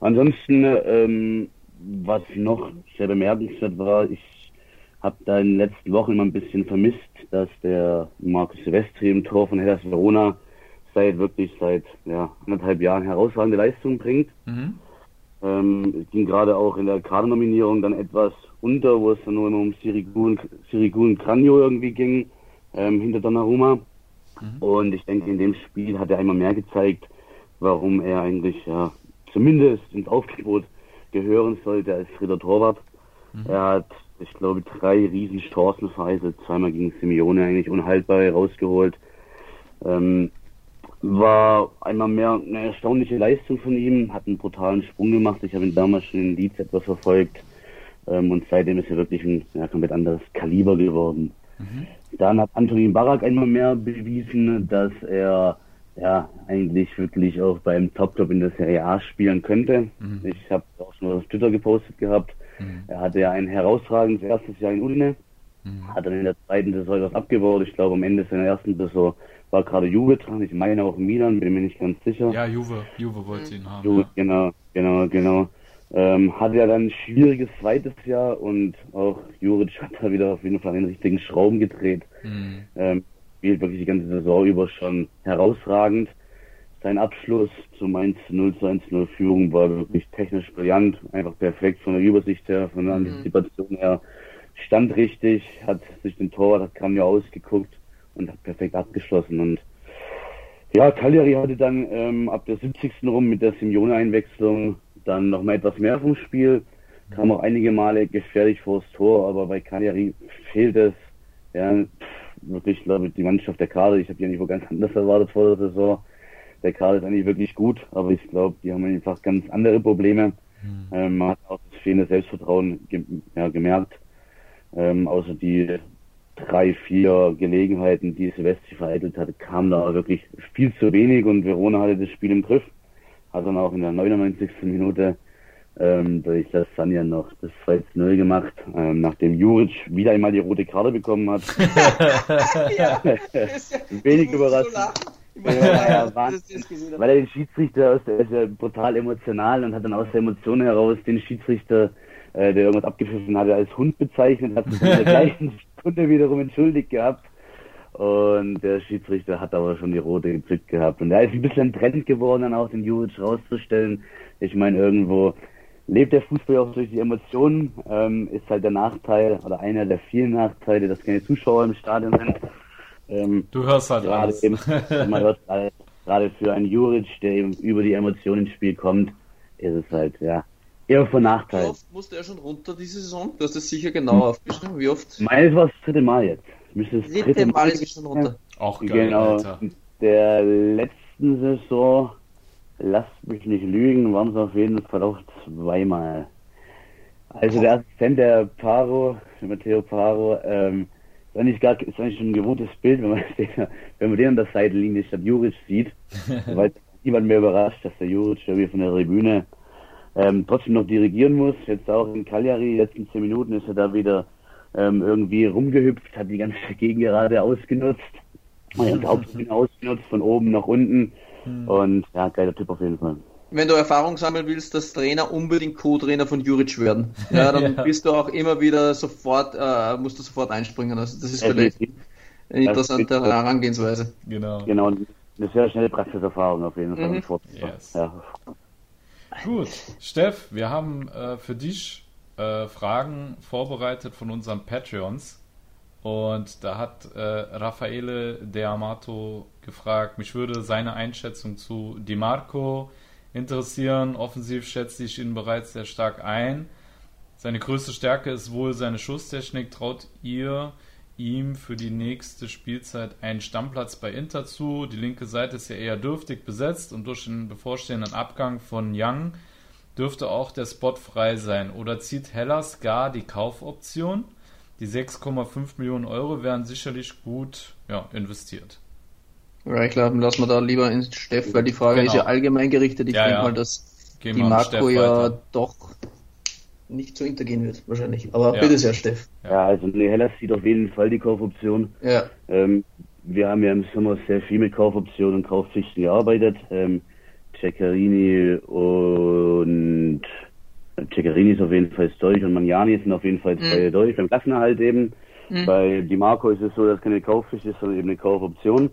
Ansonsten, ähm, was noch sehr bemerkenswert war, ich habe da in den letzten Wochen immer ein bisschen vermisst, dass der Markus Silvestri im Tor von Hellas Verona seit wirklich seit ja, anderthalb Jahren herausragende Leistungen bringt. Mhm. Ähm, es ging gerade auch in der Kadernominierung dann etwas unter, wo es dann nur um Sirigu und, Sirigu und Cranio irgendwie ging, ähm, hinter Donnarumma. Und ich denke, in dem Spiel hat er einmal mehr gezeigt, warum er eigentlich ja zumindest ins Aufgebot gehören sollte als dritter Torwart. Er hat, ich glaube, drei riesen Chancen verheißelt, zweimal gegen Simeone eigentlich unhaltbar rausgeholt. Ähm, war einmal mehr eine erstaunliche Leistung von ihm, hat einen brutalen Sprung gemacht. Ich habe ihn damals schon in Leeds etwas verfolgt ähm, und seitdem ist er wirklich ein ja, komplett anderes Kaliber geworden. Dann hat Antonin Barak einmal mehr bewiesen, dass er ja eigentlich wirklich auch beim Top-Club in der Serie A spielen könnte. Ich habe auch schon auf Twitter gepostet gehabt. Er hatte ja ein herausragendes erstes Jahr in Udine, hat dann in der zweiten Saison etwas abgebaut. Ich glaube, am Ende seiner ersten Saison war gerade Juve dran. Ich meine auch Milan, bin mir nicht ganz sicher. Ja, Juve, Juve wollte ihn haben. Jo, Ja. genau, genau, genau. Ähm, hatte ja dann ein schwieriges zweites Jahr und auch Juric hat da wieder auf jeden Fall den richtigen Schrauben gedreht. Mhm. Ähm, spielt wirklich die ganze Saison über schon herausragend. Sein Abschluss zum 1 0 zu 1 0 Führung war wirklich technisch brillant, einfach perfekt von der Übersicht her, von der Antizipation her. Stand richtig, hat sich den Torwart, hat Kramio ausgeguckt und hat perfekt abgeschlossen und ja, Cagliari hatte dann ähm, ab der 70. rum mit der Simeone-Einwechslung dann noch mal etwas mehr vom Spiel, kam auch einige Male gefährlich vors Tor, aber bei Cagliari fehlt es. Ja, pff, wirklich, glaube ich, die Mannschaft der Kader, ich habe die eigentlich wo ganz anders erwartet vor der Saison. Der Kader ist eigentlich wirklich gut, aber ich glaube, die haben einfach ganz andere Probleme. Ähm, man hat auch das fehlende Selbstvertrauen ge ja, gemerkt. Ähm, außer die drei, vier Gelegenheiten, die Silvestri vereitelt hatte, kam da wirklich viel zu wenig und Verona hatte das Spiel im Griff. Hat dann auch in der 99. Minute ähm, durch Lasagna noch das 2 zu 0 gemacht, ähm, nachdem Juric wieder einmal die rote Karte bekommen hat. ja, das ja, Wenig so überraschend. Ich Ja, das das. Weil er den Schiedsrichter, aus der ist ja brutal emotional und hat dann aus der Emotion heraus den Schiedsrichter, äh, der irgendwas abgepfiffen hatte, als Hund bezeichnet, hat sich in der gleichen Stunde wiederum entschuldigt gehabt. Und der Schiedsrichter hat aber schon die rote gezückt gehabt. Und da ist ein bisschen ein Trend geworden, dann auch den Juric rauszustellen. Ich meine, irgendwo lebt der Fußball auch durch die Emotionen. Ähm, ist halt der Nachteil oder einer der vielen Nachteile, dass keine Zuschauer im Stadion sind. Ähm, Du hörst halt gerade alles. eben, man hört gerade, gerade für einen Juric, der eben über die Emotionen ins Spiel kommt, ist es halt, ja, eher von Wie Nachteil. oft musste er schon runter diese Saison? Du hast das sicher genau aufgeschrieben. Wie oft? Meines war das dritte Mal jetzt. Müsste das Dritte Mal ist schon runter. Auch geil, Genau. Alter. Der letzten Saison, lasst mich nicht lügen, waren es auf jeden Fall auch zweimal. Also der Assistent der Paro, Matteo Paro, ähm, ist eigentlich gar ist eigentlich schon ein gewohntes Bild, wenn man den, wenn man den an der Seitenlinie statt Juric sieht, weil niemand mehr überrascht, dass der Juric irgendwie von der Tribüne ähm, trotzdem noch dirigieren muss. Jetzt auch in Cagliari, die letzten zehn Minuten ist er da wieder ähm, irgendwie rumgehüpft, hat die ganze Gegengerade ausgenutzt. Und Hauptbühne ausgenutzt, von oben nach unten. Und ja, geiler Tipp auf jeden Fall. Wenn du Erfahrung sammeln willst, dass Trainer unbedingt Co-Trainer von Juric werden, ja, dann Ja. bist du auch immer wieder sofort, äh, musst du sofort einspringen. Also das ist vielleicht eine interessante Herangehensweise. Genau. Genau, eine sehr schnelle Praxiserfahrung auf jeden Fall. Mhm. Yes. Ja. Gut, Steff, wir haben äh, für dich äh, Fragen vorbereitet von unseren Patreons. Und da hat äh, Raffaele De Amato gefragt, mich würde seine Einschätzung zu Di Marco interessieren. Offensiv schätze ich ihn bereits sehr stark ein. Seine größte Stärke ist wohl seine Schusstechnik. Traut ihr ihm für die nächste Spielzeit einen Stammplatz bei Inter zu? Die linke Seite ist ja eher dürftig besetzt und durch den bevorstehenden Abgang von Young dürfte auch der Spot frei sein. Oder zieht Hellas gar die Kaufoption? Die 6,5 Millionen Euro wären sicherlich gut ja, investiert. Ja, ich glaube, lassen wir da lieber ins Steff, weil die Frage genau. ist ja allgemein gerichtet. Ich ja, denke ja. mal, dass Gehen die Marco ja doch nicht zu Inter wird, wahrscheinlich. Aber ja. bitte sehr, Steff. Ja, also nee, Hellas sieht auf jeden Fall die Kaufoption. Ja. Ähm, wir haben ja im Sommer sehr viel mit Kaufoptionen und Kaufpflichten gearbeitet. Ähm, Ceccarini und Ceccarini ist auf jeden Fall durch und Magnani sind auf jeden Fall zwei mhm. durch. Beim Klassenerhalt eben. Mhm. Bei Di Marco ist es so, dass keine Kaufpflicht ist, sondern eben eine Kaufoption.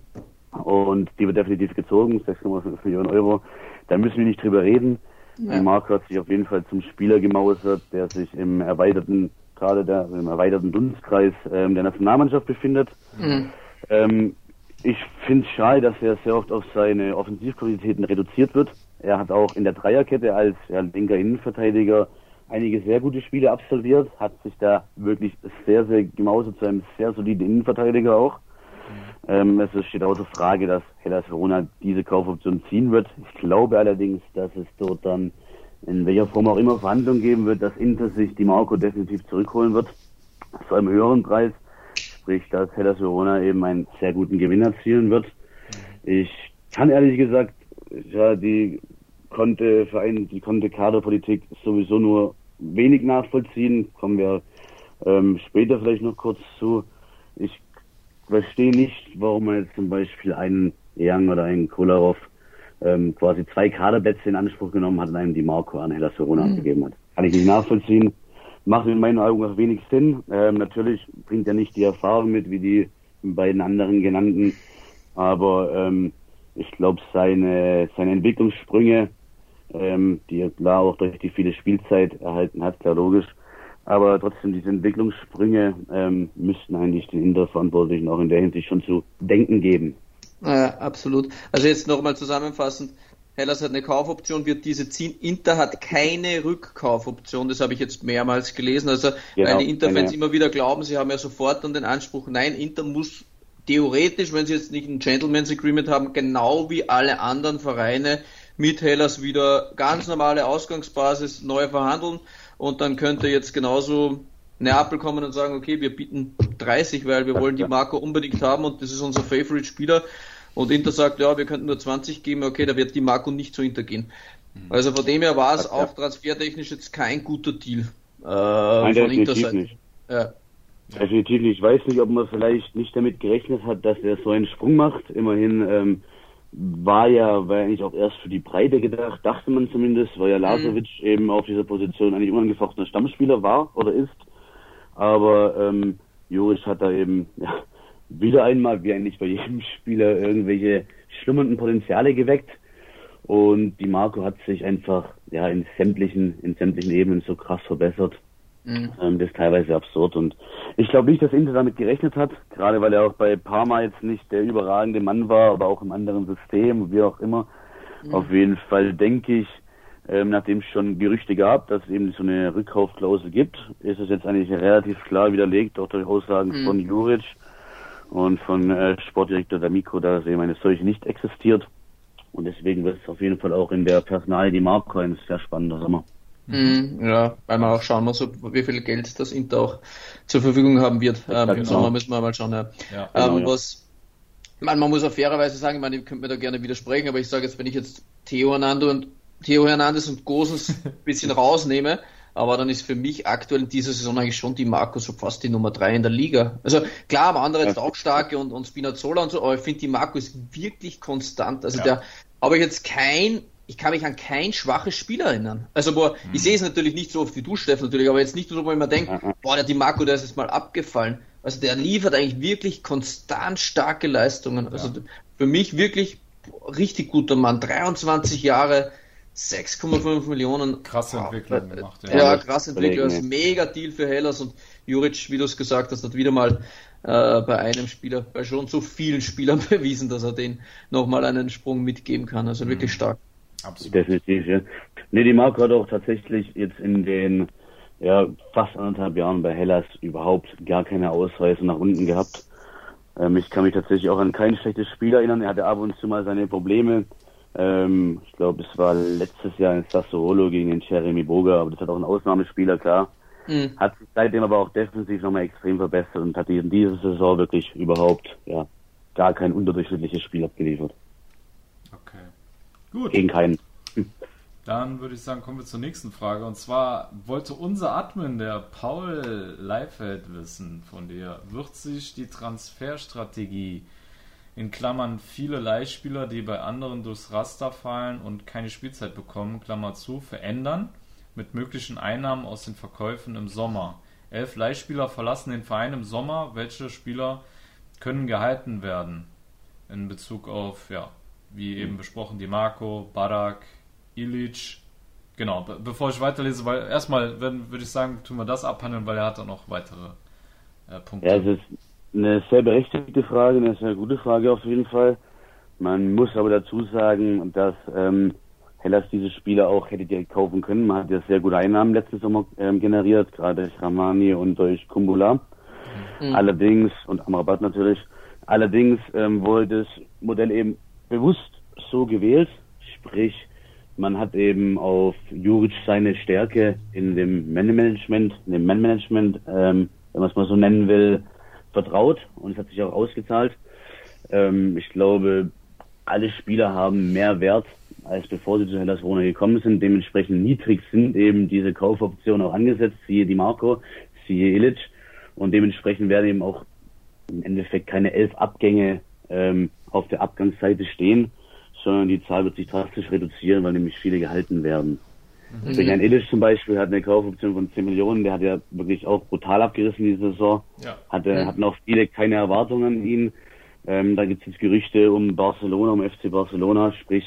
Und die wird definitiv gezogen, 6,5 Millionen Euro. Da müssen wir nicht drüber reden. Ja. Di Marco hat sich auf jeden Fall zum Spieler gemausert, der sich im erweiterten, gerade der, im erweiterten Dunstkreis ähm, der Nationalmannschaft befindet. Mhm. Ähm, ich finde es schade, dass er sehr oft auf seine Offensivqualitäten reduziert wird. Er hat auch in der Dreierkette als ja, linker Innenverteidiger einige sehr gute Spiele absolviert, hat sich da wirklich sehr, sehr gemausert zu einem sehr soliden Innenverteidiger auch. Mhm. Ähm, es steht außer Frage, dass Hellas Verona diese Kaufoption ziehen wird. Ich glaube allerdings, dass es dort dann in welcher Form auch immer Verhandlungen geben wird, dass Inter sich die Marco definitiv zurückholen wird. Zu einem höheren Preis. Sprich, dass Hellas Verona eben einen sehr guten Gewinn erzielen wird. Ich kann ehrlich gesagt, ja, die konnte Verein, die konnte Kaderpolitik sowieso nur wenig nachvollziehen. Kommen wir ähm, später vielleicht noch kurz zu. Ich verstehe nicht, warum man jetzt zum Beispiel einen Young oder einen Kolarov ähm, quasi zwei Kaderplätze in Anspruch genommen hat und einem die Marco an Hellas Verona mhm. abgegeben hat. Kann ich nicht nachvollziehen. Macht in meinen Augen auch wenig Sinn. Ähm, natürlich bringt er nicht die Erfahrung mit wie die beiden anderen genannten, aber ähm, ich glaube seine seine Entwicklungssprünge, ähm, die er klar auch durch die viele Spielzeit erhalten hat, klar logisch, aber trotzdem diese Entwicklungssprünge ähm, müssten eigentlich den Interverantwortlichen auch in der Hinsicht schon zu denken geben. Ja, absolut. Also jetzt nochmal zusammenfassend. Hellas hat eine Kaufoption, wird diese ziehen. Inter hat keine Rückkaufoption, das habe ich jetzt mehrmals gelesen. Also genau, meine Interfans immer wieder glauben, sie haben ja sofort dann den Anspruch, nein, Inter muss theoretisch, wenn sie jetzt nicht ein Gentleman's Agreement haben, genau wie alle anderen Vereine mit Hellas wieder ganz normale Ausgangsbasis neu verhandeln. Und dann könnte jetzt genauso Neapel kommen und sagen, okay, wir bieten 30, weil wir wollen die Marco unbedingt haben und das ist unser Favorite Spieler und Inter sagt, ja, wir könnten nur 20 geben, okay, da wird die Marco nicht zu Inter gehen. Mhm. Also von dem her war es auch transfertechnisch jetzt kein guter Deal äh, Nein, von Inter Nicht. Ja. Definitiv nicht. Ich weiß nicht, ob man vielleicht nicht damit gerechnet hat, dass er so einen Sprung macht. Immerhin ähm, war ja, war ja eigentlich auch erst für die Breite gedacht, dachte man zumindest, weil ja mhm. Lasovic mhm. eben auf dieser Position eigentlich unangefochtener Stammspieler war oder ist. Aber ähm, Juric hat da eben ja, wieder einmal, wie eigentlich bei jedem Spieler, irgendwelche schlummernden Potenziale geweckt. Und die Marco hat sich einfach ja in sämtlichen, in sämtlichen Ebenen so krass verbessert. Mhm. Ähm, das ist teilweise absurd. Und ich glaube nicht, dass Inter damit gerechnet hat, gerade weil er auch bei Parma jetzt nicht der überragende Mann war, aber auch im anderen System, wie auch immer. Mhm. Auf jeden Fall denke ich, ähm, nachdem es schon Gerüchte gab, dass es eben so eine Rückkaufklausel gibt, ist es jetzt eigentlich relativ klar widerlegt, auch durch Aussagen mhm. von Juric und von äh, Sportdirektor D'Amico, dass eben eine solche nicht existiert. Und deswegen wird es auf jeden Fall auch in der Personalie die Marco ein sehr spannender Sommer. Mhm, ja, weil man auch schauen muss, wie viel Geld das Inter auch zur Verfügung haben wird. Ähm, Im genau. Sommer müssen wir mal schauen. Ja. ja ähm, genau, was, man, man muss auf fairerweise sagen, ich meine, ich könnte mir da gerne widersprechen, aber ich sage jetzt, wenn ich jetzt Theo Hernando und Theo Hernandez und Gosens ein bisschen rausnehme, aber dann ist für mich aktuell in dieser Saison eigentlich schon die Marco so fast die Nummer drei in der Liga. Also klar, haben andere jetzt auch starke und, und Spinazzola und so, aber ich finde die Marco ist wirklich konstant. Also ja. der habe ich jetzt kein, ich kann mich an kein schwaches Spiel erinnern. Also boah, mhm. ich sehe es natürlich nicht so oft wie du, Steffen, natürlich, aber jetzt nicht so, wo ich mir denke, boah, der die Marco, der ist jetzt mal abgefallen. Also der liefert eigentlich wirklich konstant starke Leistungen. Also ja. für mich wirklich richtig guter Mann, 23 Jahre, 6,5 Millionen. Krasse Entwicklung gemacht. Ja, ja krasse Entwicklung. Das ist mega Deal für Hellas und Juric, wie du es gesagt hast, hat wieder mal äh, bei einem Spieler, bei schon so vielen Spielern bewiesen, dass er den nochmal einen Sprung mitgeben kann. Also wirklich mhm. stark. Absolut. Definitiv, ja. Nee, die Marco hat auch tatsächlich jetzt in den ja, fast anderthalb Jahren bei Hellas überhaupt gar keine Ausreißer nach unten gehabt. Ähm, ich kann mich tatsächlich auch an kein schlechtes Spiel erinnern. Er hatte ab und zu mal seine Probleme. Ähm, ich glaube, es war letztes Jahr in Sassuolo gegen den Jeremy Boga, aber das hat auch ein Ausnahmespieler, klar. Mhm. Hat sich seitdem aber auch defensiv nochmal extrem verbessert und hat in dieser Saison wirklich überhaupt ja, gar kein unterdurchschnittliches Spiel abgeliefert. Okay. Gut. Gegen keinen. Dann würde ich sagen, kommen wir zur nächsten Frage. Und zwar wollte unser Admin, der Paul Leifeld, wissen von dir, wird sich die Transferstrategie in Klammern viele Leihspieler, die bei anderen durchs Raster fallen und keine Spielzeit bekommen, Klammer zu, verändern mit möglichen Einnahmen aus den Verkäufen im Sommer. Elf Leihspieler verlassen den Verein im Sommer. Welche Spieler können gehalten werden? In Bezug auf, ja, wie eben besprochen, die Marco, Barak, Ilic. Genau, be bevor ich weiterlese, weil erstmal würde ich sagen, tun wir das abhandeln, weil er hat auch noch weitere äh, Punkte. Ja, es ist eine sehr berechtigte Frage, eine sehr gute Frage auf jeden Fall. Man muss aber dazu sagen, dass ähm, Hellas diese Spieler auch hätte direkt kaufen können. Man hat ja sehr gute Einnahmen letzten Sommer ähm, generiert, gerade durch Ramani und durch Kumbula. Mhm. Allerdings, und Amrabat natürlich, allerdings ähm, wurde das Modell eben bewusst so gewählt, sprich, man hat eben auf Juric seine Stärke in dem Man-Management, in dem Man-Management, ähm, wenn man es mal so nennen will, vertraut und es hat sich auch ausgezahlt. Ähm, ich glaube, alle Spieler haben mehr Wert, als bevor sie zu Hellas Verona gekommen sind. Dementsprechend niedrig sind eben diese Kaufoptionen auch angesetzt, siehe Di Marco, siehe Illich. Und dementsprechend werden eben auch im Endeffekt keine elf Abgänge ähm, auf der Abgangsseite stehen, sondern die Zahl wird sich drastisch reduzieren, weil nämlich viele gehalten werden. Mhm. Durch ein Illich zum Beispiel hat eine Kaufoption von 10 Millionen, der hat ja wirklich auch brutal abgerissen diese Saison. Ja. Hatte, mhm. Hatten auch viele keine Erwartungen an ihn. Ähm, da gibt es jetzt Gerüchte um Barcelona, um FC Barcelona, sprich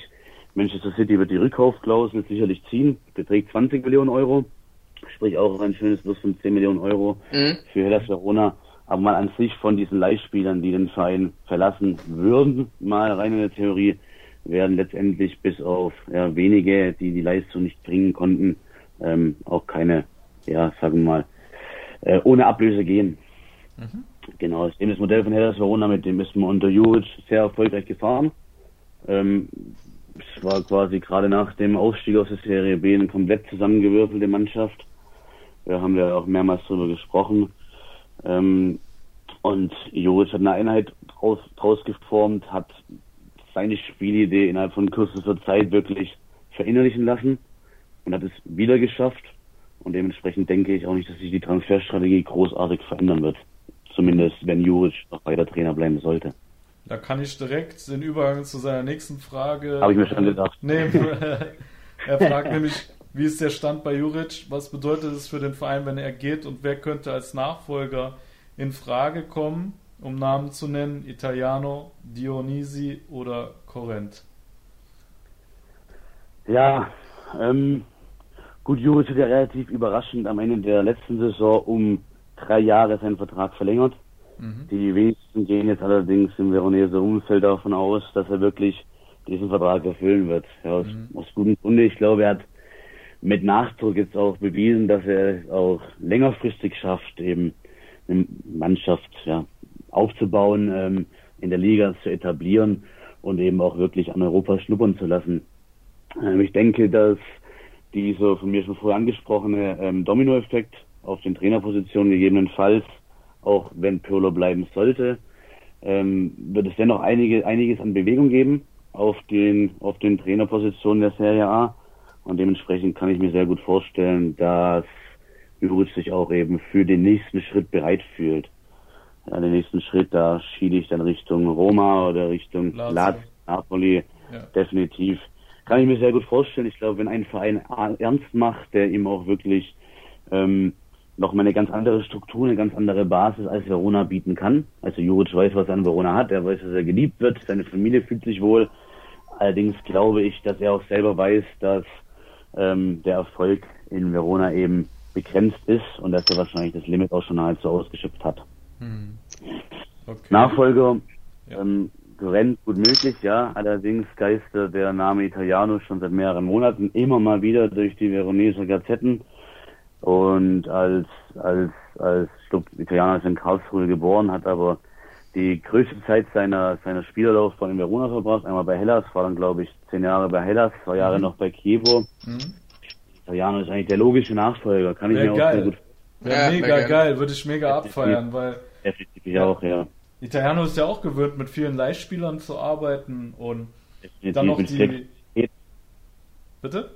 Manchester City wird die Rückkaufklausel sicherlich ziehen, beträgt 20 Millionen Euro, sprich auch ein schönes Plus von 10 Millionen Euro mhm. für Hellas Verona. Aber mal an sich von diesen Leihspielern, die den Verein verlassen würden, mal rein in der Theorie, werden letztendlich bis auf ja, wenige, die die Leistung nicht bringen konnten, ähm, auch keine, ja, sagen wir mal, äh, ohne Ablöse gehen. Mhm. Genau, das Modell von Hellas Verona, mit dem ist man unter Juric sehr erfolgreich gefahren. Ähm, es war quasi gerade nach dem Aufstieg aus der Serie B eine komplett zusammengewürfelte Mannschaft. Wir haben ja auch mehrmals darüber gesprochen. Ähm, und Juric hat eine Einheit draus, draus geformt, hat seine Spielidee innerhalb von kürzester Zeit wirklich verinnerlichen lassen und hat es wieder geschafft. Und dementsprechend denke ich auch nicht, dass sich die Transferstrategie großartig verändern wird. Zumindest wenn Juric noch weiter Trainer bleiben sollte. Da kann ich direkt den Übergang zu seiner nächsten Frage Habe ich mir schon gedacht. nehmen. er fragt nämlich, wie ist der Stand bei Juric? Was bedeutet es für den Verein, wenn er geht? Und wer könnte als Nachfolger in Frage kommen? Um Namen zu nennen, Italiano, Dionisi oder Corrent? Ja, ähm, gut, Juric hat ja relativ überraschend am Ende der letzten Saison um drei Jahre seinen Vertrag verlängert. Mhm. Die wenigsten gehen jetzt allerdings im Veronese Umfeld davon aus, dass er wirklich diesen Vertrag erfüllen wird. Ja, aus, mhm. aus gutem Grunde. Ich glaube, er hat mit Nachdruck jetzt auch bewiesen, dass er es auch längerfristig schafft, eben eine Mannschaft ja, aufzubauen, ähm, in der Liga zu etablieren und eben auch wirklich an Europa schnuppern zu lassen. Ähm, ich denke, dass dieser von mir schon vorher angesprochene ähm, Dominoeffekt auf den Trainerpositionen gegebenenfalls auch wenn Pirlo bleiben sollte, ähm, wird es dennoch einige, einiges an Bewegung geben auf den, auf den Trainerpositionen der Serie A. Und dementsprechend kann ich mir sehr gut vorstellen, dass Juric sich auch eben für den nächsten Schritt bereit fühlt. Ja, den nächsten Schritt, da schiele ich dann Richtung Roma oder Richtung Lazio, Napoli. Ja. Definitiv. Kann ich mir sehr gut vorstellen. Ich glaube, wenn ein Verein ernst macht, der ihm auch wirklich ähm, nochmal eine ganz andere Struktur, eine ganz andere Basis als Verona bieten kann. Also Juric weiß, was er an Verona hat, er weiß, dass er geliebt wird, seine Familie fühlt sich wohl, Allerdings glaube ich, dass er auch selber weiß, dass ähm, der Erfolg in Verona eben begrenzt ist und dass er wahrscheinlich das Limit auch schon nahezu ausgeschöpft hat. Hm. Okay. Nachfolger, ja. ähm, Torrent gut möglich, ja. Allerdings geistert der Name Italiano schon seit mehreren Monaten immer mal wieder durch die Veroneser Gazetten. Und als, als, als, ich glaube, Italiano ist in Karlsruhe geboren, hat aber die größte Zeit seiner, seiner Spielerlaufbahn in Verona verbracht. Einmal bei Hellas, war dann, glaube ich, zehn Jahre bei Hellas, zwei Jahre mhm. noch bei Chievo. Mhm. Italiano ist eigentlich der logische Nachfolger, kann ich mir geil. auch sehr gut ja, mega geil. geil, würde ich mega abfeiern, weil. Definitiv ja, auch, ja. Italiano ist ja auch gewöhnt, mit vielen Leihspielern zu arbeiten und Definitiv dann noch die. Bitte?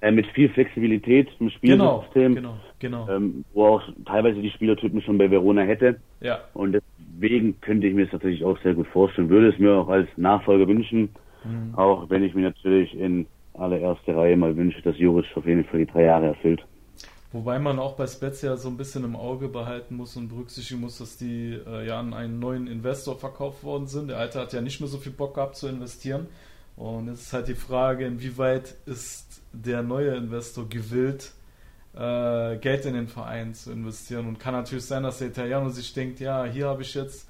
Äh, mit viel Flexibilität im Spielsystem, genau, genau, genau. Ähm, wo auch teilweise die Spielertypen schon bei Verona hätte. Ja. Und deswegen könnte ich mir es natürlich auch sehr gut vorstellen, würde es mir auch als Nachfolger wünschen, mhm. auch wenn ich mir natürlich in allererster Reihe mal wünsche, dass Juric auf jeden Fall die drei Jahre erfüllt. Wobei man auch bei Spezia so ein bisschen im Auge behalten muss und berücksichtigen muss, dass die äh, ja an einen neuen Investor verkauft worden sind. Der alte hat ja nicht mehr so viel Bock gehabt zu investieren. Und jetzt ist halt die Frage, inwieweit ist der neue Investor gewillt, äh, Geld in den Verein zu investieren. Und kann natürlich sein, dass der Italiano sich denkt, ja, hier habe ich jetzt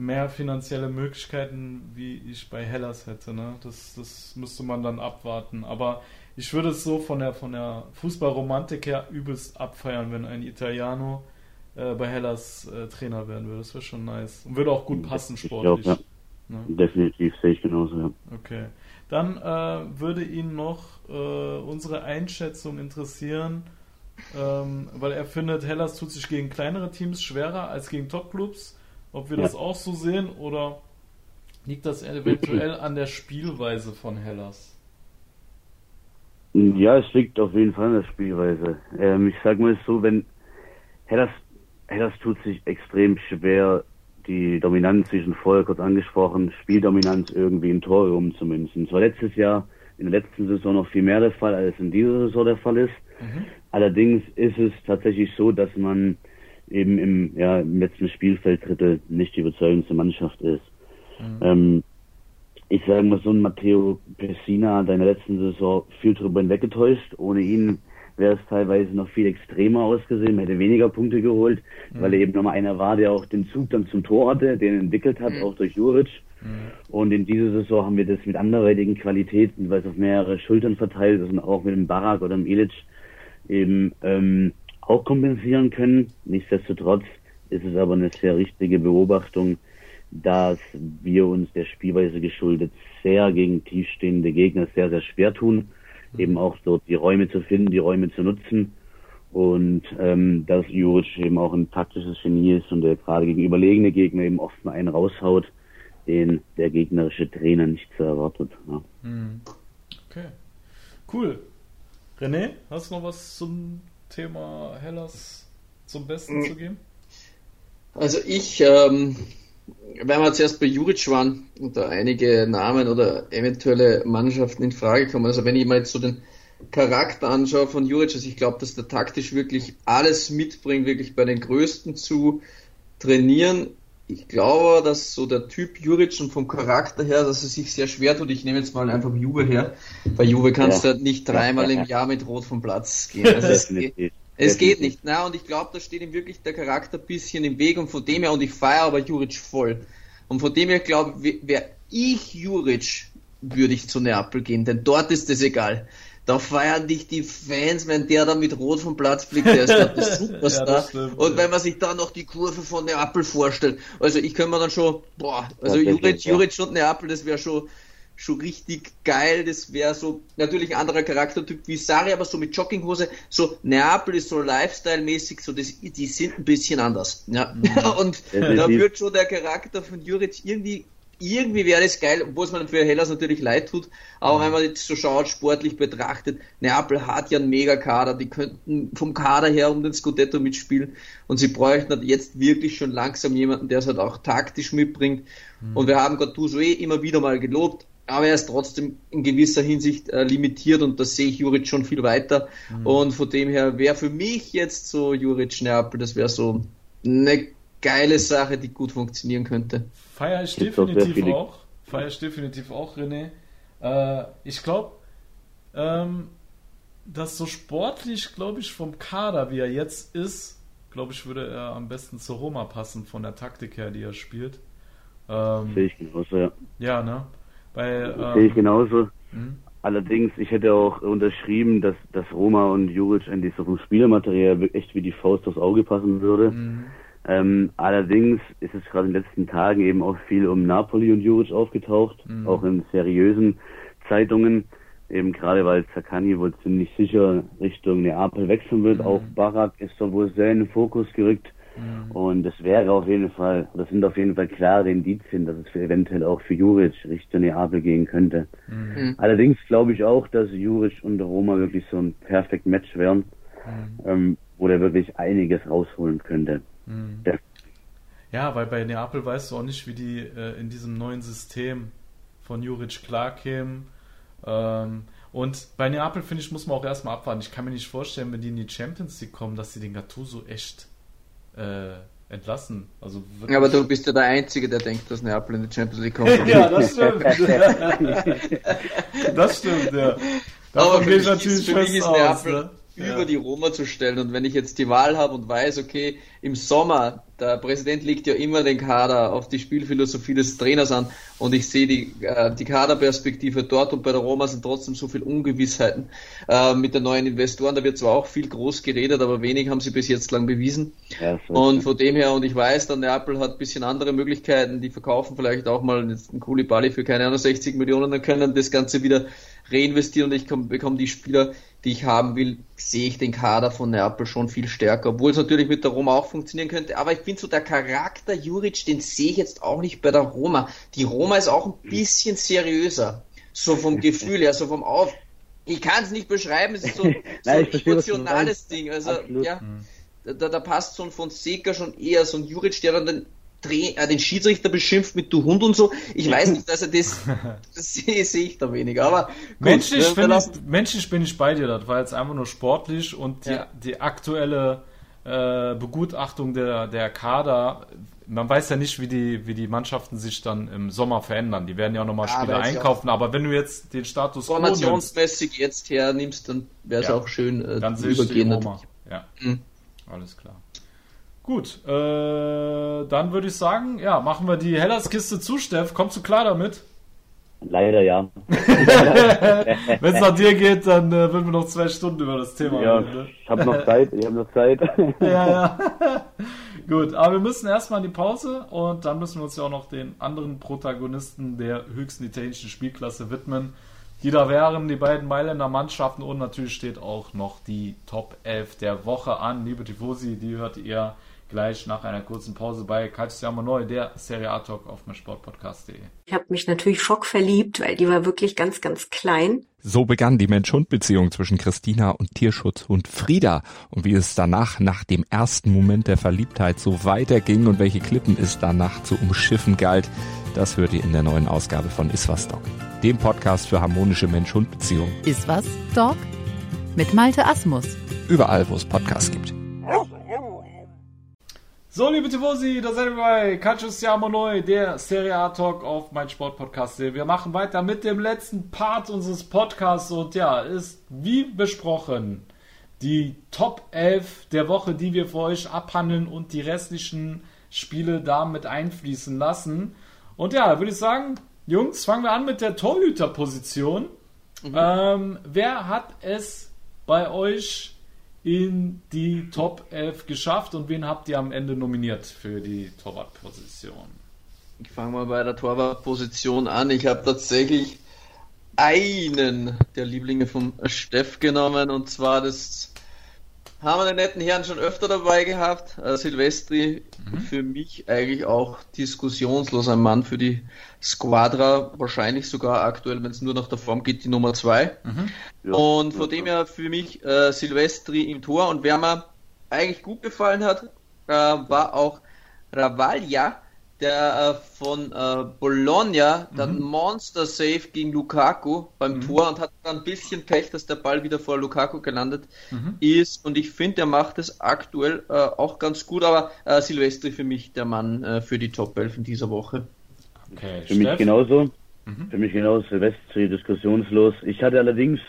mehr finanzielle Möglichkeiten, wie ich bei Hellas hätte. Ne? Das, das müsste man dann abwarten. Aber ich würde es so von der, von der Fußballromantik her übelst abfeiern, wenn ein Italiano äh, bei Hellas äh, Trainer werden würde. Das wäre schon nice. Und würde auch gut passen sportlich. Glaub, ja. ne? Definitiv sehe ich genauso, ja. Okay. Dann äh, würde ihn noch äh, unsere Einschätzung interessieren, ähm, weil er findet, Hellas tut sich gegen kleinere Teams schwerer als gegen Topclubs. Ob wir ja. das auch so sehen oder liegt das eventuell an der Spielweise von Hellas? Ja, es liegt auf jeden Fall an der Spielweise. Ähm, ich sag mal so, wenn Hellas, Hellas tut sich extrem schwer, die Dominanz, wie schon vorher kurz angesprochen, Spieldominanz irgendwie in Tor umzumünzen. Es war letztes Jahr, in der letzten Saison noch viel mehr der Fall, als in dieser Saison der Fall ist. Mhm. Allerdings ist es tatsächlich so, dass man eben im, ja, im letzten Spielfelddrittel nicht die überzeugendste Mannschaft ist. Mhm. Ähm, ich sage mal so ein Matteo Pessina hat in der letzten Saison viel drüber hinweggetäuscht. Ohne ihn wäre es teilweise noch viel extremer ausgesehen, man hätte weniger Punkte geholt, mhm. weil er eben nochmal einer war, der auch den Zug dann zum Tor hatte, den entwickelt hat, mhm. auch durch Juric. Mhm. Und in dieser Saison haben wir das mit anderweitigen Qualitäten, weil es auf mehrere Schultern verteilt ist und auch mit dem Barak oder dem Ilic eben ähm, auch kompensieren können. Nichtsdestotrotz ist es aber eine sehr richtige Beobachtung, dass wir uns der Spielweise geschuldet sehr gegen tiefstehende Gegner sehr, sehr schwer tun, mhm. eben auch dort die Räume zu finden, die Räume zu nutzen. Und ähm, dass Juric eben auch ein taktisches Genie ist und der gerade gegen überlegene Gegner eben oft mal einen raushaut, den der gegnerische Trainer nicht so erwartet. Ja. Mhm. Okay. Cool. René, hast du noch was zum Thema Hellas zum Besten zu geben? Also ich ähm, weil wir zuerst bei Juric waren und da einige Namen oder eventuelle Mannschaften in Frage kommen. Also wenn ich mal jetzt so den Charakter anschaue von Juric, also ich glaube, dass der taktisch wirklich alles mitbringt, wirklich bei den Größten zu trainieren. Ich glaube, dass so der Typ Juric und vom Charakter her, dass er sich sehr schwer tut. Ich nehme jetzt mal einfach Juve her. Bei Juve kannst ja. du nicht dreimal im Jahr mit Rot vom Platz gehen. Also es, geht, es geht nicht. Na, und ich glaube, da steht ihm wirklich der Charakter ein bisschen im Weg und von dem her, und ich feiere aber Juric voll. Und von dem her glaube ich, wäre ich Juric, würde ich zu Neapel gehen, denn dort ist es egal. Da feiern dich die Fans, wenn der da mit Rot vom Platz blickt, der ist dort der Superstar. ja, stimmt, und wenn man sich da noch die Kurve von Neapel vorstellt, also ich könnte mir dann schon, boah, also Juric, Juric und Neapel, das wäre schon, schon richtig geil. Das wäre so natürlich ein anderer Charaktertyp wie Sari, aber so mit Jogginghose. So Neapel ist so Lifestyle-mäßig, so das, die sind ein bisschen anders. Ja. Mhm. Und da wird schon der Charakter von Juric irgendwie irgendwie wäre es geil, obwohl es mir für Hellas natürlich leid tut, aber mhm. wenn man jetzt so schaut, sportlich betrachtet, Neapel hat ja einen Mega-Kader, die könnten vom Kader her um den Scudetto mitspielen und sie bräuchten halt jetzt wirklich schon langsam jemanden, der es halt auch taktisch mitbringt. Mhm. Und wir haben Gattuso eh immer wieder mal gelobt, aber er ist trotzdem in gewisser Hinsicht äh, limitiert und das sehe ich Juric schon viel weiter. Mhm. Und von dem her wäre für mich jetzt so Juric Neapel, das wäre so eine geile Sache, die gut funktionieren könnte. Feier ich definitiv auch. Feier ich definitiv auch, René. Äh, ich glaube, ähm, dass so sportlich, glaube ich, vom Kader, wie er jetzt ist, glaube ich, würde er am besten zu Roma passen, von der Taktik her, die er spielt. Ähm, Sehe ich genauso, ja. Ja, ne? Bei, ähm, Sehe ich genauso. Mh? Allerdings, ich hätte auch unterschrieben, dass, dass Roma und Juric eigentlich so vom Spielermaterial echt wie die Faust aufs Auge passen würde. Mhm. Ähm, allerdings ist es gerade in den letzten Tagen eben auch viel um Napoli und Juric aufgetaucht, mhm. auch in seriösen Zeitungen. Eben gerade weil Zakani wohl ziemlich sicher Richtung Neapel wechseln wird. Mhm. Auch Barak ist da wohl sehr in den Fokus gerückt. Mhm. Und es wäre auf jeden Fall, das sind auf jeden Fall klare Indizien, dass es eventuell auch für Juric Richtung Neapel gehen könnte. Mhm. mhm. Allerdings glaube ich auch, dass Juric und Roma wirklich so ein perfekt Match wären, mhm. ähm, wo der wirklich einiges rausholen könnte. Mhm. Ja. ja, weil bei Neapel weißt du auch nicht, wie die äh, in diesem neuen System von Juric klarkämen. Ähm, und bei Neapel, finde ich, muss man auch erstmal abwarten. Ich kann mir nicht vorstellen, wenn die in die Champions League kommen, dass sie den Gattuso echt äh, entlassen. Also ja, aber du bist ja der Einzige, der denkt, dass Neapel in die Champions League kommt. ja, das stimmt. das stimmt, ja. Davon aber für mich, natürlich für mich ist Neapel, ne? Über ja. die Roma zu stellen. Und wenn ich jetzt die Wahl habe und weiß, okay, im Sommer, der Präsident legt ja immer den Kader auf die Spielphilosophie des Trainers an und ich sehe die, äh, die Kaderperspektive dort und bei der Roma sind trotzdem so viele Ungewissheiten äh, mit den neuen Investoren. Da wird zwar auch viel groß geredet, aber wenig haben sie bis jetzt lang bewiesen. Ja, und von dem her, und ich weiß, der Neapel hat ein bisschen andere Möglichkeiten, die verkaufen vielleicht auch mal einen Koulibaly für keine Ahnung 60 Millionen, dann können das Ganze wieder reinvestieren und ich bekomme die Spieler, die ich haben will, sehe ich den Kader von Neapel schon viel stärker, obwohl es natürlich mit der Roma auch funktionieren könnte. Aber ich finde so der Charakter Juric, den sehe ich jetzt auch nicht bei der Roma. Die Roma ist auch ein bisschen seriöser, so vom Gefühl her, so vom Auf. Ich kann es nicht beschreiben, es ist so, so Nein, ein emotionales Ding. Also Absolut. ja, da, da passt so ein Fonseca schon eher, so ein Juric, der dann den äh, den Schiedsrichter beschimpft mit du Hund und so. Ich weiß nicht, dass er das, das sehe seh ich da weniger. Aber gut, menschlich, ne, ich, menschlich bin ich bei dir. Das war jetzt einfach nur sportlich und die, ja. die aktuelle äh, Begutachtung der, der Kader. Man weiß ja nicht, wie die, wie die Mannschaften sich dann im Sommer verändern. Die werden ja auch nochmal ja, Spieler einkaufen. Aber wenn du jetzt den Status formationsmäßig jetzt hernimmst, dann wäre es ja. auch schön äh, dann übergehen. Ja, mhm. alles klar. Gut, äh, dann würde ich sagen, ja, machen wir die Hellas-Kiste zu, Steff. Kommst du klar damit? Leider ja. Wenn es nach dir geht, dann äh, würden wir noch zwei Stunden über das Thema ja, reden. Ne? Ich habe noch Zeit, ich habe noch Zeit. ja, ja. Gut, aber wir müssen erstmal in die Pause und dann müssen wir uns ja auch noch den anderen Protagonisten der höchsten italienischen Spielklasse widmen, die da wären, die beiden Mailänder Mannschaften und natürlich steht auch noch die Top 11 der Woche an. Liebe Tifosi, die hört ihr gleich nach einer kurzen Pause bei Calciamo Neu, der Serie A Talk auf Sportpodcast.de. Ich habe mich natürlich schockverliebt, weil die war wirklich ganz, ganz klein. So begann die Mensch-Hund-Beziehung zwischen Christina und Tierschutz und Frieda. Und wie es danach, nach dem ersten Moment der Verliebtheit, so weiterging und welche Klippen es danach zu umschiffen galt, das hört ihr in der neuen Ausgabe von Iswas Dog, dem Podcast für harmonische Mensch-Hund-Beziehungen. Iswas Dog? Mit Malte Asmus. Überall, wo es Podcasts gibt. So, liebe Tifosi, da seid ihr bei Calcio Siamo Neu, der Serie A Talk auf mein Sportpodcast. Wir machen weiter mit dem letzten Part unseres Podcasts und ja, ist wie besprochen die Top 11 der Woche, die wir für euch abhandeln und die restlichen Spiele damit einfließen lassen. Und ja, würde ich sagen, Jungs, fangen wir an mit der Torhüterposition. Mhm. Ähm, wer hat es bei euch in die Top 11 geschafft und wen habt ihr am Ende nominiert für die Torwartposition? Ich fange mal bei der Torwartposition an. Ich habe tatsächlich einen der Lieblinge vom Steff genommen und zwar das haben wir den netten Herrn schon öfter dabei gehabt. Äh, Silvestri mhm. für mich eigentlich auch diskussionslos ein Mann für die Squadra, wahrscheinlich sogar aktuell, wenn es nur nach der Form geht, die Nummer 2. Mhm. Ja. Und von dem her für mich äh, Silvestri im Tor und wer mir eigentlich gut gefallen hat, äh, war auch Ravaglia der äh, von äh, Bologna, mhm. dann Monster Save gegen Lukaku beim mhm. Tor und hat dann ein bisschen Pech, dass der Ball wieder vor Lukaku gelandet mhm. ist. Und ich finde, er macht es aktuell äh, auch ganz gut, aber äh, Silvestri für mich der Mann äh, für die Top 11 in dieser Woche. Okay, für Steff? mich genauso. Für mich genauso Silvestri, diskussionslos. Ich hatte allerdings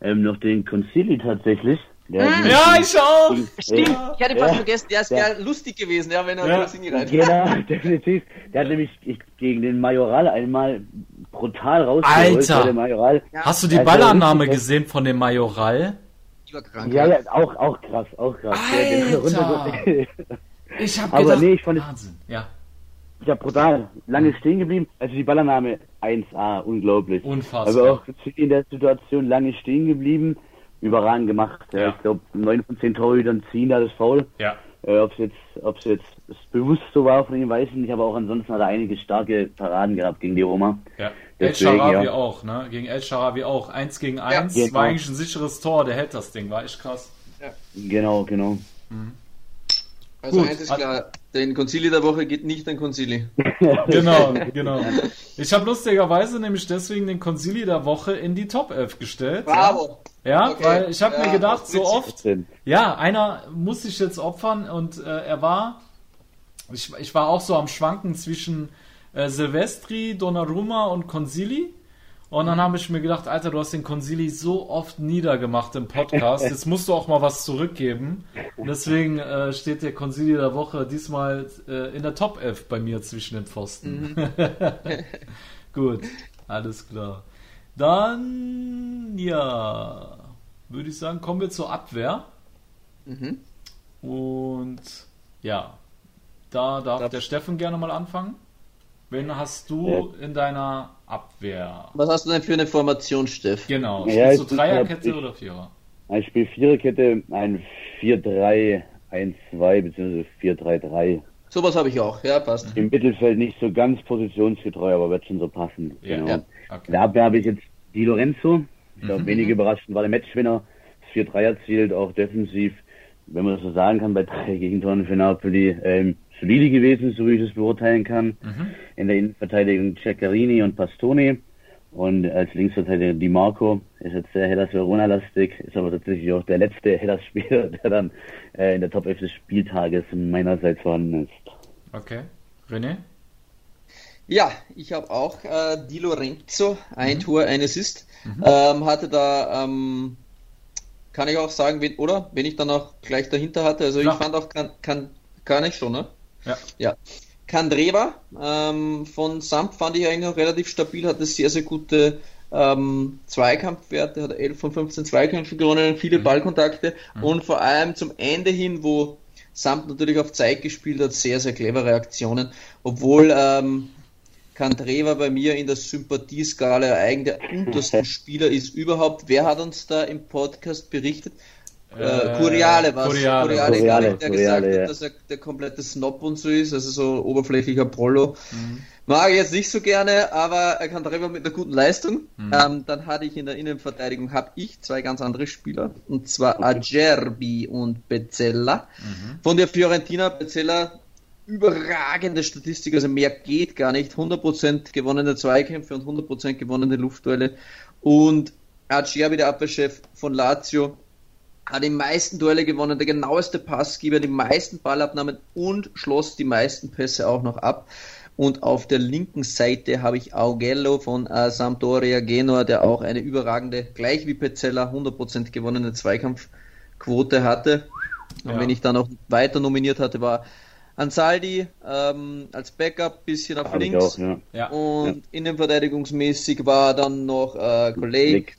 ähm, noch den Concili tatsächlich. Der Ah. Ja, ich auch! Stimmt, Ja. ich hatte fast Ja. vergessen, der ist Ja. ja lustig gewesen, ja, wenn er Ja. ja. Rossini rein. Genau, definitiv. Der hat nämlich ich, gegen den Majoral einmal brutal rausgeholt. Alter! Hast du die Also, Ballannahme gesehen von dem Majoral? Ja, ja, auch, auch krass, auch krass. Alter! Ich hab Aber gedacht, nee, ich fand es Wahnsinn. Ja, ja brutal. Lange stehen geblieben. Also die Ballannahme 1A, unglaublich. unfassbar. Aber auch in der Situation lange stehen geblieben. Überragend gemacht. Ja. Ja. Ich glaube, neun von zehn Torhütern ziehen da das Foul. ja. Äh, ob es jetzt, ob es jetzt bewusst so war von ihm, weiß ich nicht, aber auch ansonsten hat er einige starke Paraden gehabt gegen die Roma. Ja. El Sharawi ja. auch, ne? Gegen El Sharawi auch. Eins gegen eins. genau. War eigentlich ein sicheres Tor. Der hält das Ding. War echt krass. Genau, genau. Also Gut. eins ist klar, den Concili der Woche geht nicht an Concili. Genau, genau. Ich habe lustigerweise nämlich deswegen den Concili der Woche in die Top 11 gestellt. Bravo! Ja, Okay. weil ich habe Ja, mir gedacht, so oft, ja, einer muss sich jetzt opfern und äh, er war, ich, ich war auch so am Schwanken zwischen äh, Silvestri, Donnarumma und Consili. Und dann habe ich mir gedacht, Alter, du hast den Consili so oft niedergemacht im Podcast, jetzt musst du auch mal was zurückgeben. Und deswegen äh, steht der Consili der Woche diesmal äh, in der Top 11 bei mir zwischen den Pfosten. Gut, alles klar. Dann, ja, würde ich sagen, kommen wir zur Abwehr. Mhm. Und ja, da darf Darf- der Steffen gerne mal anfangen. Wen hast du in deiner Abwehr? Was hast du denn für eine Formation, Steff? Genau, Ja, spielst du ich- ich Dreierkette ich- oder Vierer? Ich spiele Viererkette, ein 4-3-1-2 bzw. 4-3-3. Sowas habe ich auch, ja, passt. Im Mittelfeld nicht so ganz positionsgetreu, aber wird schon so passen. Ja, genau. ja. In Okay. der Abwehr habe ich jetzt Di Lorenzo. Ich glaube, Mhm. wenig überraschend war der Matchwinner. Das 4-3 erzielt, auch defensiv, wenn man das so sagen kann, bei drei Gegentoren für Napoli, ähm, solide gewesen, so wie ich es beurteilen kann. Mhm. In der Innenverteidigung Ceccarini und Pastoni. Und als Linksverteidiger Di Marco ist jetzt sehr Hellas Verona-lastig, ist aber tatsächlich auch der letzte Hellas-Spieler, der dann äh, in der Top 11 des Spieltages meinerseits vorhanden ist. Okay. René? Ja, ich habe auch äh, Di Lorenzo, ein Tor, ein Assist. Ähm, hatte da, ähm, kann ich auch sagen, wen, oder? Wenn ich dann auch gleich dahinter hatte. Also Klar. ich fand auch, kann, kann, kann ich schon, ne? Ja. Ja. Kandreva ähm, von Samp fand ich eigentlich noch relativ stabil, hatte sehr, sehr gute ähm, Zweikampfwerte, hat 11 von 15 Zweikämpfen gewonnen, viele Ballkontakte und vor allem zum Ende hin, wo Samp natürlich auf Zeit gespielt hat, sehr, sehr clevere Aktionen, obwohl ähm, Kandreva bei mir in der Sympathieskala eigentlich der unterste Spieler ist überhaupt. Wer hat uns da im Podcast berichtet? Äh, Curiale war Curiale. Curiale, Curiale, der Curiale, gesagt ja. hat, dass er der komplette Snob und so ist, also so oberflächlicher Prollo. Mag ich jetzt nicht so gerne, aber er kann drüber mit einer guten Leistung. Ähm, dann hatte ich in der Innenverteidigung habe ich zwei ganz andere Spieler, und zwar Acerbi und Bezzella. Von der Fiorentina Bezzella überragende Statistik, also mehr geht gar nicht. 100% gewonnene Zweikämpfe und 100% gewonnene Luftduelle. Und Acerbi, der Abwehrchef von Lazio, hat die meisten Duelle gewonnen, der genaueste Passgeber, die meisten Ballabnahmen und schloss die meisten Pässe auch noch ab. Und auf der linken Seite habe ich Augello von äh, Sampdoria Genua, der auch eine überragende, gleich wie Pezzella, 100% gewonnene Zweikampfquote hatte. Und Ja. wenn ich dann noch weiter nominiert hatte, war Ansaldi ähm, als Backup, bisschen auf Hab links. auch, ja. Ja. Und innenverteidigungsmäßig war dann noch äh, Kolleg, Blick.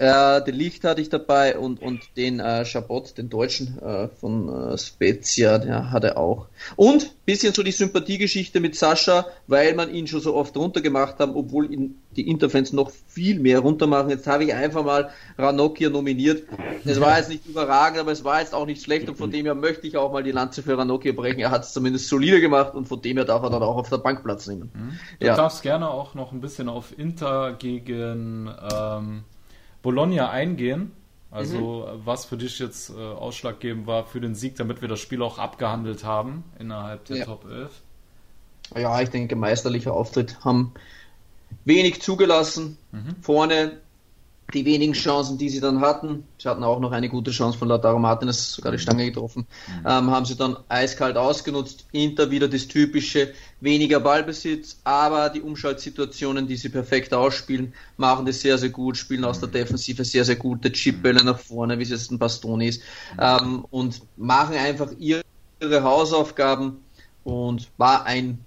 Äh, den Licht hatte ich dabei und, und den äh, Chabot, den Deutschen äh, von äh, Spezia, der hatte auch. Und bisschen so die Sympathiegeschichte mit Sascha, weil man ihn schon so oft runtergemacht haben, obwohl ihn die Interfans noch viel mehr runtermachen. Jetzt habe ich einfach mal Ranocchia nominiert. Es war jetzt nicht überragend, aber es war jetzt auch nicht schlecht und von dem her möchte ich auch mal die Lanze für Ranocchia brechen. Er hat es zumindest solide gemacht und von dem her darf er dann auch auf der Bank Platz nehmen. Du Ja. darfst gerne auch noch ein bisschen auf Inter gegen ähm, Bologna eingehen. Also was für dich jetzt äh, ausschlaggebend war für den Sieg, damit wir das Spiel auch abgehandelt haben innerhalb der Ja. Top 11. Ja, ich denke, meisterlicher Auftritt haben wenig zugelassen. Vorne die wenigen Chancen, die sie dann hatten, sie hatten auch noch eine gute Chance von Lautaro Martinez, sogar die Stange getroffen, mhm. ähm, haben sie dann eiskalt ausgenutzt. Inter wieder das typische, weniger Ballbesitz, aber die Umschaltsituationen, die sie perfekt ausspielen, machen das sehr, sehr gut, spielen aus der mhm. Defensive sehr, sehr gute Chipbälle nach vorne, wie es jetzt ein Bastoni ist, mhm. ähm, und machen einfach ihre Hausaufgaben und war ein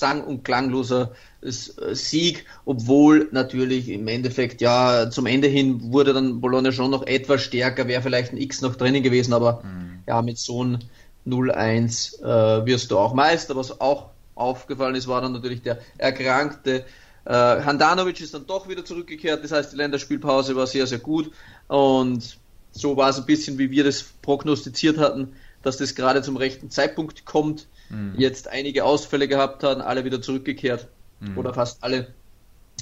sang- und klangloser äh, Sieg, obwohl natürlich im Endeffekt, ja, zum Ende hin wurde dann Bologna schon noch etwas stärker, wäre vielleicht ein X noch drinnen gewesen, aber mhm. ja, mit so einem 0-1 äh, wirst du auch Meister. Was auch aufgefallen ist, war dann natürlich der erkrankte äh, Handanovic ist dann doch wieder zurückgekehrt, das heißt, die Länderspielpause war sehr, sehr gut und so war es ein bisschen, wie wir das prognostiziert hatten, dass das gerade zum rechten Zeitpunkt kommt mhm. jetzt einige Ausfälle gehabt haben, alle wieder zurückgekehrt mhm. oder fast alle.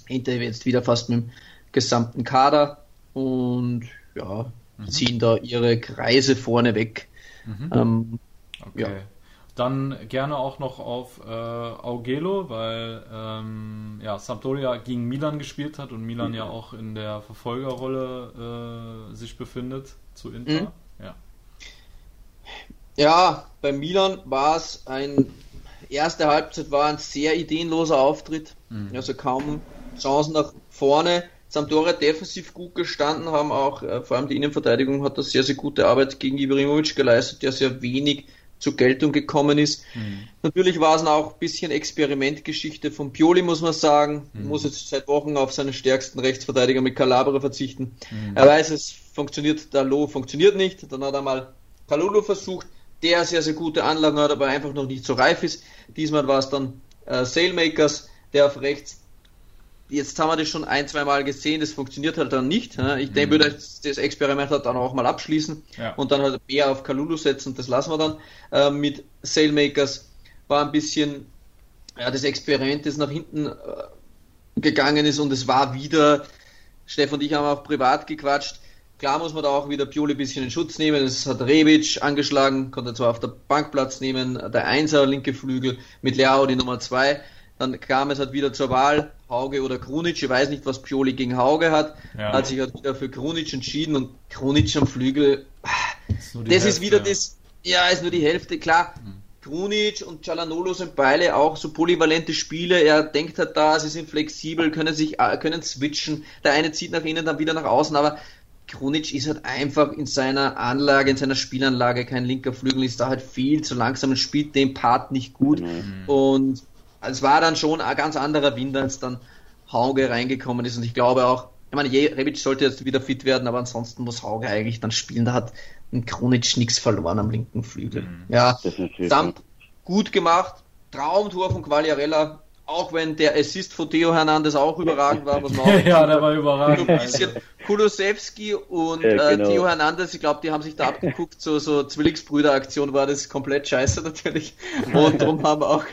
Inter jetzt wieder fast mit dem gesamten Kader und ja, mhm. ziehen da ihre Kreise vorne weg. Mhm. Ähm, okay. Ja. Dann gerne auch noch auf äh, Augelo, weil ähm, ja, Sampdoria gegen Milan gespielt hat und Milan ja auch in der Verfolgerrolle äh, sich befindet zu Inter. Ja. Ja, bei Milan war es ein erste Halbzeit war ein sehr ideenloser Auftritt. Mhm. Also kaum Chancen nach vorne. Sampdoria defensiv gut gestanden, haben auch, äh, vor allem die Innenverteidigung hat da sehr, sehr gute Arbeit gegen Ibrahimovic geleistet, der sehr wenig zur Geltung gekommen ist. Mhm. Natürlich war es auch ein bisschen Experimentgeschichte von Pioli, muss man sagen. Mhm. Muss jetzt seit Wochen auf seinen stärksten Rechtsverteidiger mit Calabria verzichten. Mhm. Er weiß, es funktioniert, der Loh funktioniert nicht. Dann hat er mal Kalulu versucht der sehr, sehr gute Anlagen hat, aber einfach noch nicht so reif ist. Diesmal war es dann äh, Sailmakers, der auf rechts. Jetzt haben wir das schon ein, zwei Mal gesehen, das funktioniert halt dann nicht. Ne? Ich mhm. denke, würde das Experiment halt dann auch mal abschließen ja. und dann halt mehr auf Kalulu setzen, das lassen wir dann. Äh, mit Sailmakers war ein bisschen ja, das Experiment, das nach hinten äh, gegangen ist und es war wieder, Stefan und ich haben auch privat gequatscht, Klar muss man da auch wieder Pioli ein bisschen in Schutz nehmen. Es hat Rebic angeschlagen, konnte zwar auf der Bank Platz nehmen, der Einser, linke Flügel, mit Leao die Nummer zwei. Dann kam es halt wieder zur Wahl, Hauge oder Krunic. Ich weiß nicht, was Pioli gegen Hauge hat. Ja. Hat sich halt wieder für Krunic entschieden und Krunic am Flügel, ist das Hälfte, ist wieder das, ja, ist nur die Hälfte, klar. Mhm. Krunic und Cialanolo sind beide auch so polyvalente Spiele. Er denkt halt da, sie sind flexibel, können sich, äh, können switchen. Der eine zieht nach innen, dann wieder nach außen, aber Krunic ist halt einfach in seiner Anlage, in seiner Spielanlage kein linker Flügel, ist da halt viel zu langsam und spielt den Part nicht gut. Mhm. Und es war dann schon ein ganz anderer Wind, als dann Hauge reingekommen ist. Und ich glaube auch, ich meine, Rebic sollte jetzt wieder fit werden, aber ansonsten muss Hauge eigentlich dann spielen. Da hat ein Krunic nichts verloren am linken Flügel. Mhm. Ja, samt gut gemacht. Traumtor von Quagliarella, auch wenn der Assist von Theo Hernandez auch überragend war, was man auch Ja, der war überragend. ein bisschen Kulosewski und ja, genau. äh, Theo Hernandez, ich glaube, die haben sich da abgeguckt, so, so Zwillingsbrüder-Aktion war das komplett scheiße natürlich. Und darum haben auch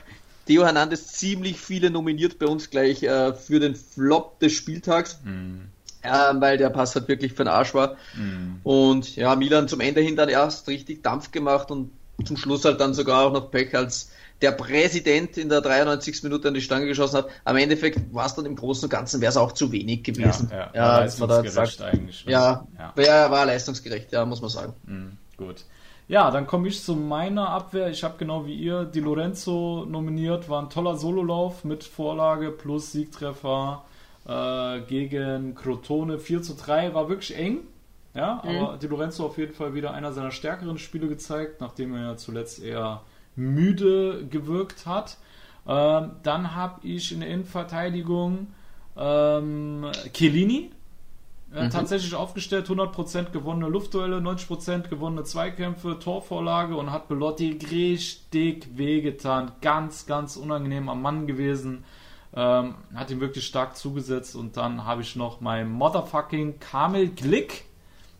Theo Hernandez ziemlich viele nominiert bei uns gleich äh, für den Flop des Spieltags. Mhm. Ja, weil der Pass halt wirklich für den Arsch war. Mhm. Und ja, Milan zum Ende hin dann erst richtig Dampf gemacht und zum Schluss halt dann sogar auch noch Pech als der Präsident in der 93. Minute an die Stange geschossen hat. Am Endeffekt war es dann im Großen und Ganzen wäre es auch zu wenig gewesen. Ja, ja, ja leistungsgerecht eigentlich. Ne? Ja, ja. War, war leistungsgerecht, ja, muss man sagen. Mhm, gut. Ja, dann komme ich zu meiner Abwehr. Ich habe genau wie ihr Di Lorenzo nominiert. War ein toller Sololauf mit Vorlage plus Siegtreffer äh, gegen Crotone 4 zu 3. War wirklich eng. Ja, mhm. aber Di Lorenzo auf jeden Fall wieder einer seiner stärkeren Spiele gezeigt, nachdem er ja zuletzt eher müde gewirkt hat. Ähm, dann habe ich in der Innenverteidigung ähm, Chiellini äh, mhm. tatsächlich aufgestellt, 100% gewonnene Luftduelle, 90% gewonnene Zweikämpfe, Torvorlage und hat Belotti richtig wehgetan. Ganz, ganz unangenehm am Mann gewesen. Ähm, hat ihm wirklich stark zugesetzt und dann habe ich noch mein Motherfucking Kamel Glick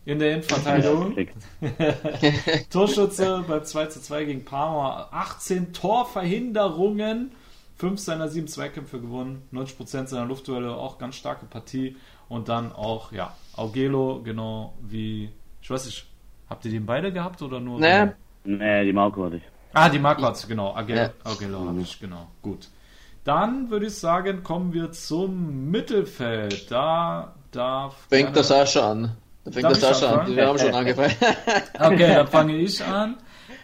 in der Innenverteidigung. Torschütze beim 2 zu 2 gegen Parma. 18 Torverhinderungen. 5 seiner 7 Zweikämpfe gewonnen. 90% seiner Luftduelle. Auch ganz starke Partie. Und dann auch, ja, Augelo, genau wie, ich weiß nicht, habt ihr den beide gehabt oder nur? Nee. Nee, die Marco hatte ich. Ah, die Marco hat genau. Agelo, ja. Augelo habe ich, genau. Gut. Dann würde ich sagen, kommen wir zum Mittelfeld. Da darf. Fängt der Sascha an. Da fängt Darf der ich Sascha an. Wir haben schon angefangen. Okay, dann fange ich an.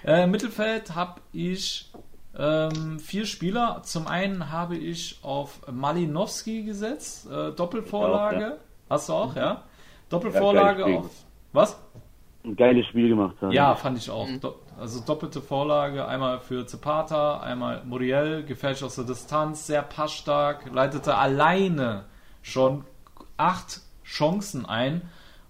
Äh, Im Mittelfeld habe ich ähm, vier Spieler. Zum einen habe ich auf Malinowski gesetzt, äh, Doppelvorlage. Auch, ja. Hast du auch, ja? Ja, Doppelvorlage geiles auf. Was? Ein geiles Spiel gemacht haben. Ja, fand ich auch. Do also doppelte Vorlage, einmal für Zapata, einmal Muriel, gefährlich aus der Distanz, sehr passstark, leitete alleine schon acht Chancen ein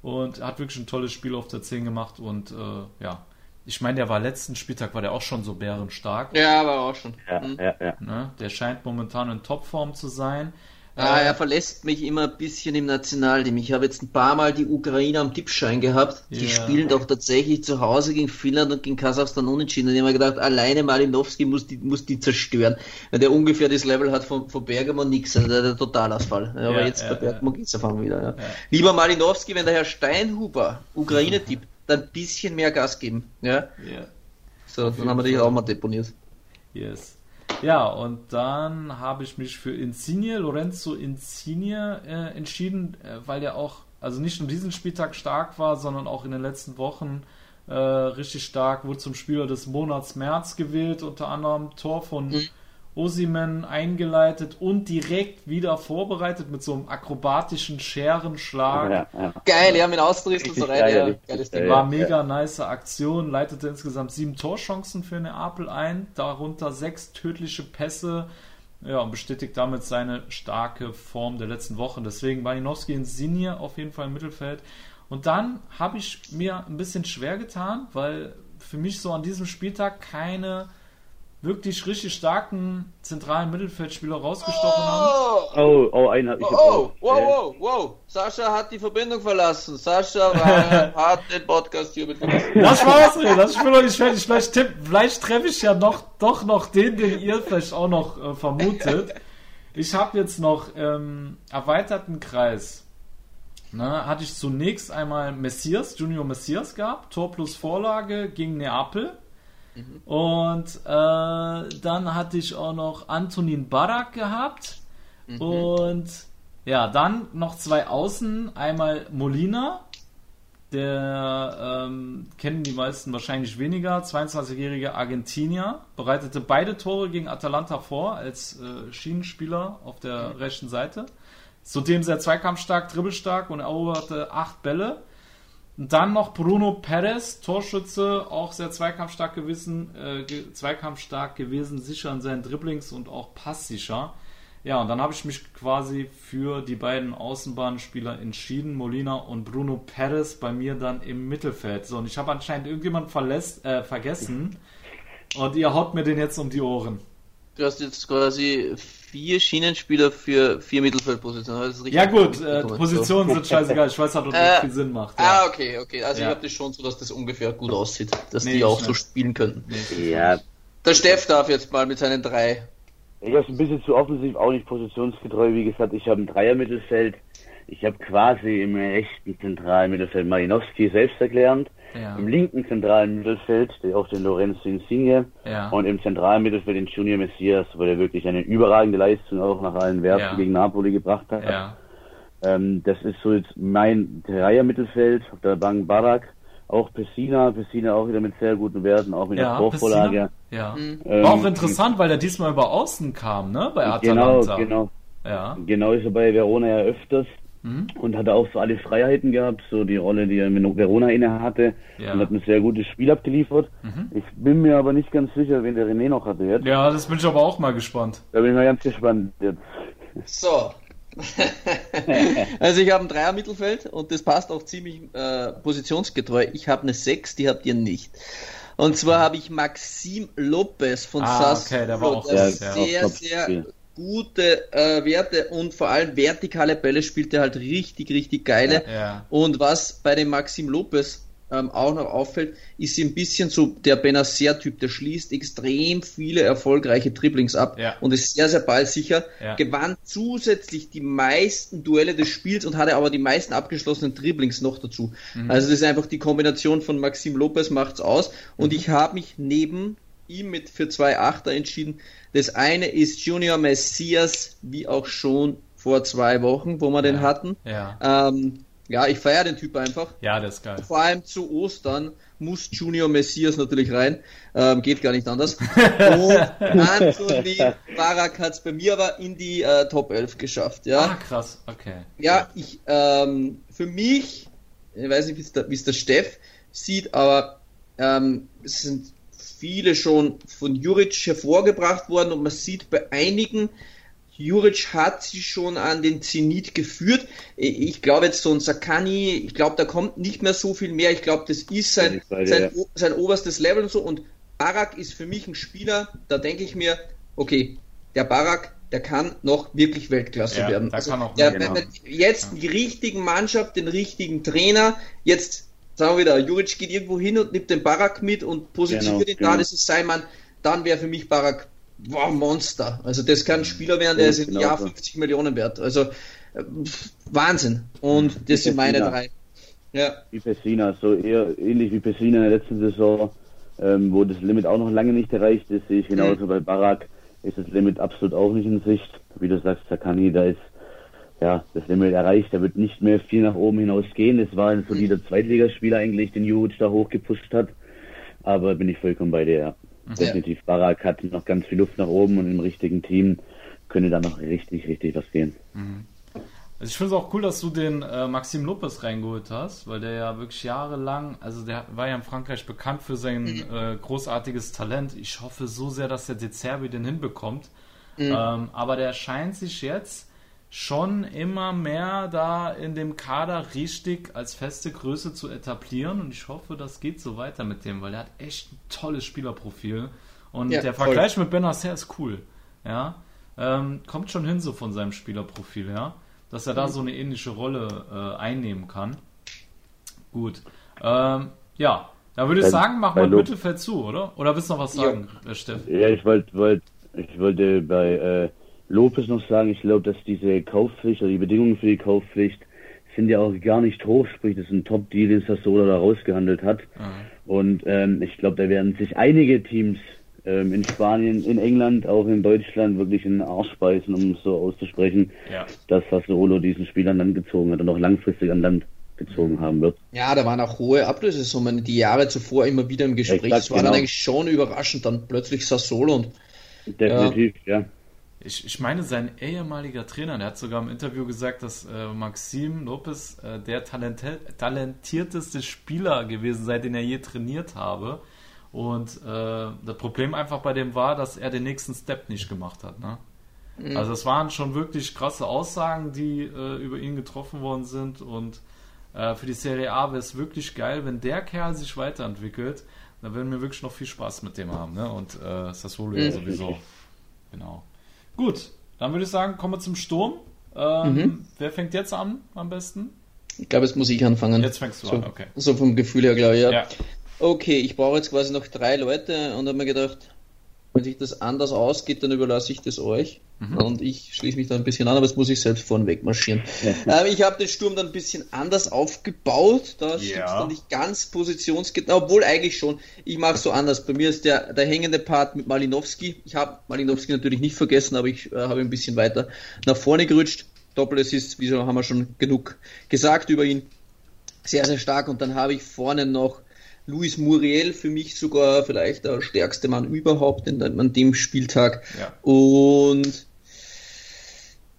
und hat wirklich ein tolles Spiel auf der 10 gemacht und äh, ja, ich meine, der war letzten Spieltag, war der auch schon so bärenstark. Ja, war auch schon. Ja, Mhm. ja, ja. Ne? Der scheint momentan in Topform zu sein. Ah, er verlässt mich immer ein bisschen im Nationalteam. Ich habe jetzt ein paar Mal die Ukrainer am Tippschein gehabt. Die Ja. spielen doch tatsächlich zu Hause gegen Finnland und gegen Kasachstan unentschieden. Und ich habe mir gedacht, alleine Malinowski muss die, muss die zerstören. Weil der ungefähr das Level hat von, von Bergamo nix. Also der, der Totalausfall. Aber Ja, jetzt ja, bei Bergamo geht's auf einmal wieder. Ja. Ja. Lieber Malinowski, wenn der Herr Steinhuber Ukraine tippt, dann ein bisschen mehr Gas geben. Ja. ja. So, dann haben wir dich auch mal deponiert. Yes. Ja, und dann habe ich mich für Insigne, Lorenzo Insigne äh, entschieden, äh, weil der auch, also nicht nur diesen Spieltag stark war, sondern auch in den letzten Wochen äh, richtig stark, wurde zum Spieler des Monats März gewählt, unter anderem Tor von Mhm. Osimen eingeleitet und direkt wieder vorbereitet mit so einem akrobatischen Scherenschlag. Ja, ja. Geil, ja, mit Ausdrüsseln Richtig so rein. Ja. War Ja, mega nice Aktion, leitete insgesamt sieben Torchancen für Neapel ein, darunter sechs tödliche Pässe. Ja, und bestätigt damit seine starke Form der letzten Wochen. Deswegen Malinowski in Sinje auf jeden Fall im Mittelfeld. Und dann habe ich mir ein bisschen schwer getan, weil für mich so an diesem Spieltag keine wirklich richtig starken zentralen Mittelfeldspieler rausgestochen haben. Oh, Oh, oh, einer. Ich oh, oh, auch, wow, wow, wow. Sascha hat die Verbindung verlassen. Sascha hat den Podcast hier mit verlassen. Lass mal ausreden, lass ich will noch nicht fertig. Vielleicht, tipp, vielleicht treffe ich ja noch, doch noch den, den ihr vielleicht auch noch äh, vermutet. Ich habe jetzt noch ähm, erweiterten Kreis. Ne, hatte ich zunächst einmal Messias, Junior Messias gehabt, Tor plus Vorlage gegen Neapel. Und äh, dann hatte ich auch noch Antonin Barak gehabt. Und ja, dann noch zwei Außen. Einmal Molina, der ähm, kennen die meisten wahrscheinlich weniger. 22-jähriger Argentinier, bereitete beide Tore gegen Atalanta vor als äh, Schienenspieler auf der rechten Seite. Zudem sehr zweikampfstark, dribbelstark und eroberte acht Bälle. Und dann noch Bruno Perez, Torschütze, auch sehr zweikampfstark gewesen, äh, zweikampfstark gewesen, sicher in seinen Dribblings und auch passsicher. Ja, und dann habe ich mich quasi für die beiden Außenbahnspieler entschieden, Molina und Bruno Perez, bei mir dann im Mittelfeld. So, und ich habe anscheinend irgendjemand verlässt, äh, vergessen. Und ihr haut mir den jetzt um die Ohren. Du hast jetzt quasi vier Schienenspieler für vier Mittelfeldpositionen. Richtig Ja gut, äh? Positionen So. sind scheißegal. Ich weiß halt, ob das Äh, viel Sinn macht. Ah, okay, okay. Also Ja. ich habe das schon so, dass das ungefähr gut aussieht, dass Nee, die auch ich so nicht. spielen könnten. Ja, Der Steff darf jetzt mal mit seinen drei. ich habe ein bisschen zu offensiv, auch nicht positionsgetreu. Wie gesagt, ich habe ein Dreier-Mittelfeld. Ich habe quasi im rechten zentralen Mittelfeld Malinowski selbsterklärend. Ja. Im linken zentralen Mittelfeld der auch den Lorenzo Insigne. Ja. Und im zentralen Mittelfeld den Junior Messias, weil er wirklich eine überragende Leistung auch nach allen Werten Ja. gegen Napoli gebracht hat. Ja. Ähm, das ist so jetzt mein Dreier-Mittelfeld. Auf der Bank Barak, auch Pessina. Pessina auch wieder mit sehr guten Werten, auch mit der Ja, Torvorlage. Ja. Ähm, War auch interessant, weil der diesmal über Außen kam, ne? Bei Genau, Atalanta. genau. Ja. Genau ist er bei Verona ja öfters. Mhm. Und hat auch so alle Freiheiten gehabt, so die Rolle, die er in Verona inne hatte. Ja. Und hat ein sehr gutes Spiel abgeliefert. Mhm. Ich bin mir aber nicht ganz sicher, wen der René noch hatte jetzt. Ja, das bin ich aber auch mal gespannt. Da bin ich mal ganz gespannt jetzt. So. also ich habe ein Dreier-Mittelfeld und das passt auch ziemlich äh, positionsgetreu. Ich habe eine 6, die habt ihr nicht. Und zwar habe ich Maxim Lopez von Ah, Sass, okay, der war auch sehr, Top sehr Spiel. Gute äh, Werte und vor allem vertikale Bälle spielt er halt richtig, richtig geile. Ja. Und was bei dem Maxim Lopez ähm, auch noch auffällt, ist ein bisschen so der Benacer-Typ, der schließt extrem viele erfolgreiche Dribblings ab Ja. und ist sehr, sehr ballsicher. Ja. Gewann zusätzlich die meisten Duelle des Spiels und hatte aber die meisten abgeschlossenen Dribblings noch dazu. Mhm. Also das ist einfach die Kombination von Maxim Lopez macht's aus. Mhm. Und ich habe mich neben ihm mit für zwei Achter entschieden. Das eine ist Junior Messias, wie auch schon vor zwei Wochen, wo wir ja. den hatten. Ja. Ähm, ja, ich feiere den Typ einfach. Ja, der ist geil. Vor allem zu Ostern muss Junior Messias natürlich rein. Ähm, geht gar nicht anders. Und Anthony Barak hat es bei mir aber in die äh, Top 11 geschafft. Ja. Ah, krass, okay. Ja, ich, ähm, für mich, ich weiß nicht, wie es der, der Steff sieht, aber ähm, es sind viele schon von Juric hervorgebracht worden und man sieht bei einigen, Juric hat sie schon an den Zenit geführt. Ich glaube jetzt so ein Sakani, ich glaube, da kommt nicht mehr so viel mehr. Ich glaube, das ist sein, sein, ja. sein oberstes Level und so. Und Barak ist für mich ein Spieler, da denke ich mir, okay, der Barak, der kann noch wirklich Weltklasse Ja, werden. der kann auch der, genau. wenn jetzt die richtigen Mannschaft, den richtigen Trainer, jetzt sagen wir wieder, Juric geht irgendwo hin und nimmt den Barak mit und positioniert Genau, ihn da, genau. das ist sein Mann, dann wäre für mich Barak wow, Monster. Also das kann ein Spieler werden, der Ja, ist im genau Jahr so. 50 Millionen wert. Also äh, Wahnsinn. Und das sind meine Pessina. drei. Ja. Wie Pessina, so eher ähnlich wie Pessina in der letzten Saison, ähm, wo das Limit auch noch lange nicht erreicht ist, sehe ich genauso bei Barak ist das Limit absolut auch nicht in Sicht. Wie du sagst, Sakani, da ist ja das Limit erreicht, da wird nicht mehr viel nach oben hinaus gehen. Es war ein solider Zweitligaspieler eigentlich, den Juric da hochgepusht hat. Aber bin ich vollkommen bei dir, ja. Definitiv. Barak hat noch ganz viel Luft nach oben und im richtigen Team könnte da noch richtig, richtig was gehen. Also ich finde es auch cool, dass du den äh, Maxim Lopez reingeholt hast, weil der ja wirklich jahrelang, also der war ja in Frankreich bekannt für sein äh, großartiges Talent. Ich hoffe so sehr, dass der Dezerbi den hinbekommt. Ähm, aber der scheint sich jetzt schon immer mehr da in dem Kader richtig als feste Größe zu etablieren und ich hoffe, das geht so weiter mit dem, weil der hat echt ein tolles Spielerprofil und Ja, der voll. Vergleich mit Benacer ist cool. Ja, ähm, kommt schon hin so von seinem Spielerprofil her, dass er da so eine ähnliche Rolle äh, einnehmen kann. Gut, ähm, ja, da würde ich sagen, wir Lob- Mittelfeld zu, oder? Oder willst du noch was Ja. sagen, äh, Steff? Ja, ich wollte wollt, ich wollte bei äh, Lopez noch sagen, ich glaube, dass diese Kaufpflicht oder die Bedingungen für die Kaufpflicht sind ja auch gar nicht hoch, sprich, das ist ein Top-Deal, den Sassola da rausgehandelt hat. Und ähm, ich glaube, da werden sich einige Teams ähm, in Spanien, in England, auch in Deutschland wirklich in den Arsch beißen, um es so auszusprechen, Ja. dass Sassuolo diesen Spieler an Land gezogen hat und auch langfristig an Land gezogen haben wird. Ja, da waren auch hohe Ablösesummen die Jahre zuvor immer wieder im Gespräch. Exakt, das war genau. dann eigentlich schon überraschend, dann plötzlich Sassolo und Definitiv, ja. Ich, ich meine, sein ehemaliger Trainer, der hat sogar im Interview gesagt, dass äh, Maxim Lopez äh, der talentierteste Spieler gewesen sei, den er je trainiert habe. Und äh, das Problem einfach bei dem war, dass er den nächsten Step nicht gemacht hat. Ne? Also es waren schon wirklich krasse Aussagen, die äh, über ihn getroffen worden sind. Und äh, für die Serie A wäre es wirklich geil, wenn der Kerl sich weiterentwickelt. Dann werden wir wirklich noch viel Spaß mit dem haben. Ne? Und äh, Sassuolo ja sowieso. Genau. Gut, dann würde ich sagen, kommen wir zum Sturm. Ähm, Wer fängt jetzt an am besten? ich glaube, jetzt muss ich anfangen. Jetzt fängst du so, an, okay. So vom Gefühl her, glaube ich, ja. Ja. Okay, ich brauche jetzt quasi noch drei Leute und habe mir gedacht, wenn sich das anders ausgeht, dann überlasse ich das euch. Mhm. Und ich schließe mich da ein bisschen an, aber das muss ich selbst vornweg marschieren. ähm, ich habe den Sturm dann ein bisschen anders aufgebaut. Da stimmt es dann nicht ganz positionsgenau, obwohl eigentlich schon. Ich mache so anders. Bei mir ist der, der hängende Part mit Malinowski. Ich habe Malinowski natürlich nicht vergessen, aber ich äh, habe ein bisschen weiter nach vorne gerutscht. Doppelassist, wieso haben wir schon genug gesagt über ihn. Sehr, sehr stark. Und dann habe ich vorne noch Luis Muriel, für mich sogar vielleicht der stärkste Mann überhaupt in, an dem Spieltag. Ja. Und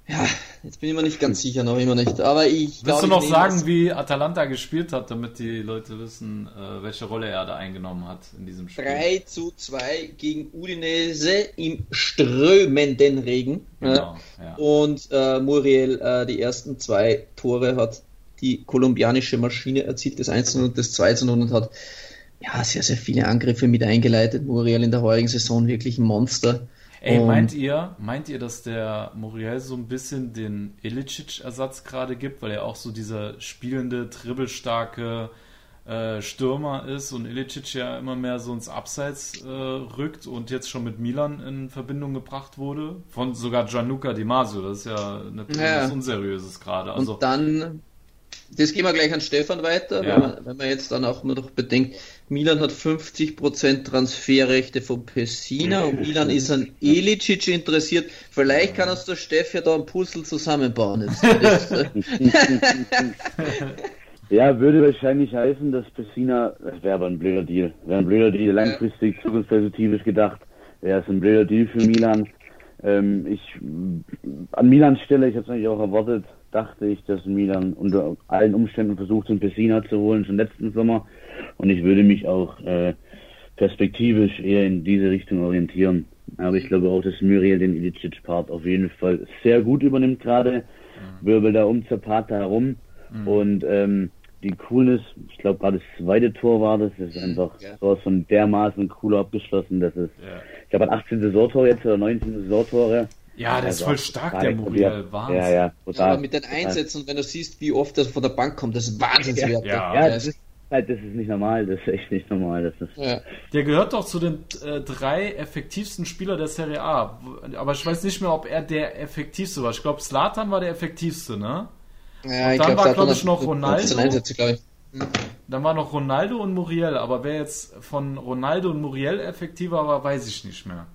ja, jetzt bin ich mir nicht ganz sicher, noch immer nicht. Aber ich Willst glaub, du noch sagen, das- wie Atalanta gespielt hat, damit die Leute wissen, äh, welche Rolle er da eingenommen hat in diesem Spiel? 3 zu 2 gegen Udinese im strömenden Regen. Genau, ja. Und äh, Muriel äh, die ersten zwei Tore hat die kolumbianische Maschine erzielt, das 1 und das 2 zu 0 und hat ja sehr, sehr viele Angriffe mit eingeleitet. Muriel in der heurigen Saison wirklich ein Monster. Ey, Und- meint ihr, meint ihr, dass der Muriel so ein bisschen den Ilicic-Ersatz gerade gibt, weil er auch so dieser spielende, dribbelstarke äh, Stürmer ist und Ilicic ja immer mehr so ins Abseits äh, rückt und jetzt schon mit Milan in Verbindung gebracht wurde? Von sogar Gianluca Di Masio, das ist ja natürlich Ja. was Unseriöses gerade. Also, und dann das gehen wir gleich an Stefan weiter, ja. wenn, man, wenn man jetzt dann auch noch bedenkt, Milan hat 50% Transferrechte von Pessina und Milan ist an Elicic interessiert. Vielleicht kann uns der Steff ja da ein Puzzle zusammenbauen. Äh, ja, würde wahrscheinlich heißen, dass Pessina, das wäre aber ein blöder Deal. Wäre ein blöder Deal, langfristig, zukunftsperspektivisch gedacht, wäre es ein blöder Deal für Milan. Ähm, ich, an Milans Stelle, ich habe es eigentlich auch erwartet, dachte ich, dass Milan unter allen Umständen versucht, einen Pessina zu holen, schon letzten Sommer. Und ich würde mich auch äh, perspektivisch eher in diese Richtung orientieren. Aber ich glaube auch, dass Muriel den Ilicic-Part auf jeden Fall sehr gut übernimmt gerade. Mhm. Wirbel da um Zapata herum. Mhm. Und ähm, die Coolness, ich glaube gerade das zweite Tor war das, ist einfach ja. sowas von dermaßen cool abgeschlossen, dass es, ja. ich glaube, hat 18 Saisontore jetzt oder 19 Saisontore. Ja, der ist voll stark, der Muriel. Wahnsinn. Ja, ja, total. Aber mit den Einsätzen, wenn du siehst, wie oft das von der Bank kommt, das ist wahnsinnswert. Ja, ja. das ist halt, das ist nicht normal, das ist echt nicht normal. Das ist ja. Der gehört doch zu den äh, drei effektivsten Spielern der Serie A. Aber ich weiß nicht mehr, ob er der effektivste war. Ich glaube, Slatan war der effektivste, ne? Ja, und dann glaub, war, glaube ich, noch Ronaldo. Einsätze, ich. Hm. Dann war noch Ronaldo und Muriel, aber wer jetzt von Ronaldo und Muriel effektiver war, weiß ich nicht mehr.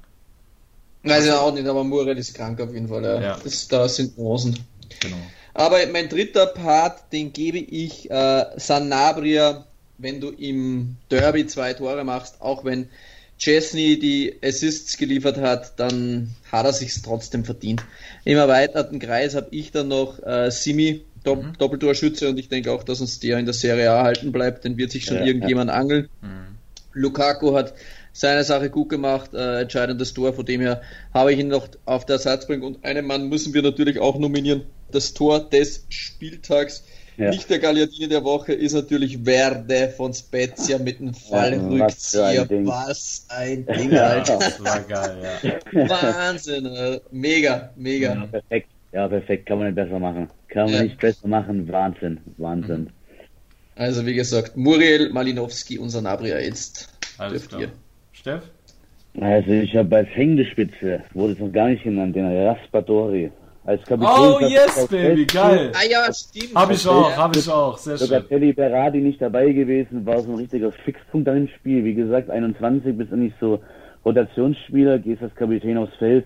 Weiß ich auch nicht, aber Muriel ist krank auf jeden Fall. Ja. ja. Das, da sind Nuancen. Genau. Aber mein dritter Part, den gebe ich äh, Sanabria, wenn du im Derby zwei Tore machst, auch wenn Chesney die Assists geliefert hat, dann hat er sich trotzdem verdient. Im erweiterten Kreis habe ich dann noch äh, Simi, Dopp mhm. Doppeltorschütze, und ich denke auch, dass uns der in der Serie A halten bleibt, dann wird sich schon ja, irgendjemand ja. angeln. Mhm. Lukaku hat seine Sache gut gemacht, äh, entscheidendes Tor, von dem her habe ich ihn noch auf der Ersatzbank und einen Mann müssen wir natürlich auch nominieren, das Tor des Spieltags. Ja. Nicht der Gagliardini der Woche ist natürlich Werde von Spezia mit einem Fallrückzieher. Was ein Ding, Alter. Das war geil, ja. Wahnsinn, äh, mega, mega. Ja, perfekt. Ja, perfekt. Kann man nicht besser machen. Kann man ja. nicht besser machen. Wahnsinn, Wahnsinn. Mhm. Also wie gesagt, Muriel, Malinowski und Sanabria jetzt. Alles klar. Ihr. Steff? Also ich habe als hängende Spitze, wurde es noch gar nicht genannt, den Raspadori. Als Kapitän oh yes, Baby, geil. Ah ja, stimmt. Hab ich auch, hab ich auch, sehr Sogar schön. Telly Berardi nicht dabei gewesen, war so ein richtiger Fixpunkt im Spiel. Wie gesagt, 21 bist du nicht so Rotationsspieler, gehst als Kapitän aufs Feld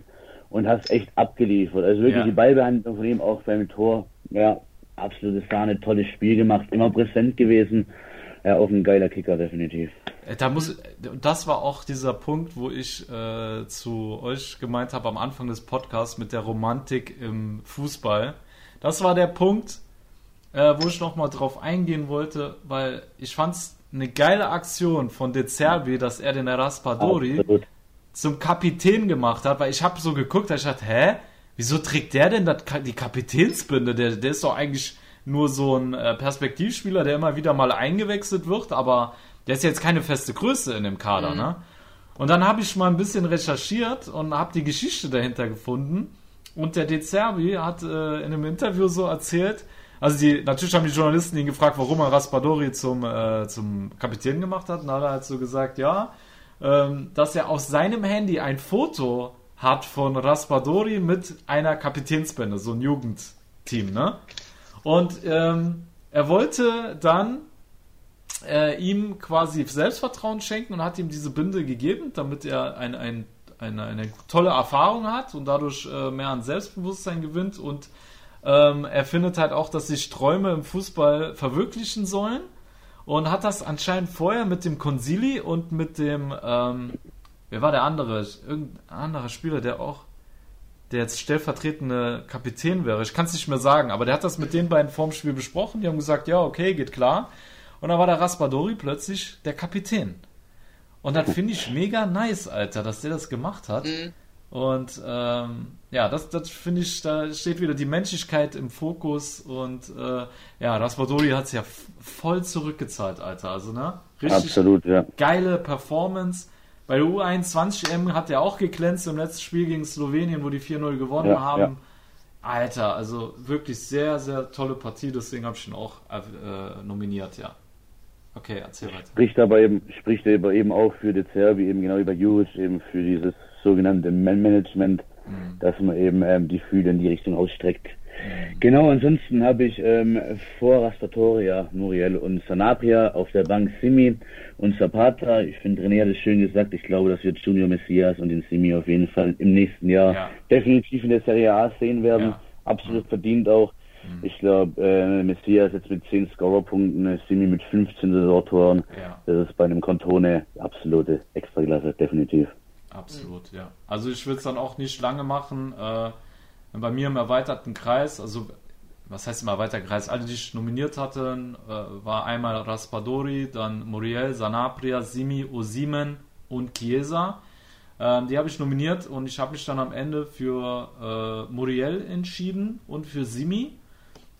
und hast echt abgeliefert. Also wirklich ja. die Ballbehandlung von ihm auch beim Tor, ja, absolutes Sahne, tolles Spiel gemacht, immer präsent gewesen. Ja, auch ein geiler Kicker, definitiv. Äh, da muss, das war auch dieser Punkt, wo ich äh, zu euch gemeint habe am Anfang des Podcasts mit der Romantik im Fußball. Das war der Punkt, äh, wo ich nochmal drauf eingehen wollte, weil ich fand es eine geile Aktion von De Zerbi, dass er den Raspadori Absolut. zum Kapitän gemacht hat, weil ich habe so geguckt, da ich dachte, hä, wieso trägt der denn das, die Kapitänsbinde? Der, der ist doch eigentlich nur so ein äh, Perspektivspieler, der immer wieder mal eingewechselt wird, aber der ist jetzt keine feste Größe in dem Kader, mhm. ne? Und dann habe ich mal ein bisschen recherchiert und habe die Geschichte dahinter gefunden. Und der De Zerbi hat äh, in einem Interview so erzählt, also die, natürlich haben die Journalisten ihn gefragt, warum er Raspadori zum, äh, zum Kapitän gemacht hat. Und dann hat er halt so gesagt, ja, ähm, dass er aus seinem Handy ein Foto hat von Raspadori mit einer Kapitänsbände, so ein Jugendteam, ne? Und ähm, er wollte dann äh, ihm quasi Selbstvertrauen schenken und hat ihm diese Binde gegeben, damit er ein, ein, eine, eine tolle Erfahrung hat und dadurch äh, mehr an Selbstbewusstsein gewinnt. Und ähm, er findet halt auch, dass sich Träume im Fußball verwirklichen sollen. Und hat das anscheinend vorher mit dem Consili und mit dem, ähm, wer war der andere? Irgendein anderer Spieler, der auch der jetzt stellvertretende Kapitän wäre. Ich kann es nicht mehr sagen, aber der hat das mit den beiden vorm Spiel besprochen. Die haben gesagt, ja, okay, geht klar. Und dann war der Raspadori plötzlich der Kapitän. Und das finde ich mega nice, Alter, dass der das gemacht hat. Mhm. Und ähm, ja, das, das finde ich, da steht wieder die Menschlichkeit im Fokus und äh, ja, Raspadori hat es ja voll zurückgezahlt, Alter. Also, ne? Richtig Absolut, ja. geile Performance. Bei der U21M hat er auch geglänzt im letzten Spiel gegen Slowenien, wo die 4-0 gewonnen ja, haben. Ja. Alter, also wirklich sehr, sehr tolle Partie, deswegen habe ich ihn auch äh, nominiert, ja. Okay, erzähl weiter. Spricht aber eben, spricht aber eben auch für De Zerbi, eben genau bei Juric, eben für dieses sogenannte Man-Management, mhm. dass man eben ähm, die Fühle in die Richtung ausstreckt, Genau, ansonsten habe ich ähm, vor Rastatoria, Muriel und Sanabria auf der Bank Simi und Zapata. Ich finde, René hat es schön gesagt. Ich glaube, dass wir Junior Messias und den Simi auf jeden Fall im nächsten Jahr Ja. definitiv in der Serie A sehen werden. Ja. Absolut verdient auch. Ich glaube, äh, Messias jetzt mit 10 Scorerpunkten, äh, Simi mit 15 Saisontoren. Ja. Das ist bei einem Contone absolute Extraklasse, definitiv. Absolut, ja. Also ich will es dann auch nicht lange machen. Äh, bei mir im erweiterten Kreis, also was heißt im erweiterten Kreis? Alle, die ich nominiert hatten, äh, war einmal Raspadori, dann Muriel, Sanabria, Simi, Osimen und Chiesa. Ähm, die habe ich nominiert und ich habe mich dann am Ende für äh, Muriel entschieden und für Simi.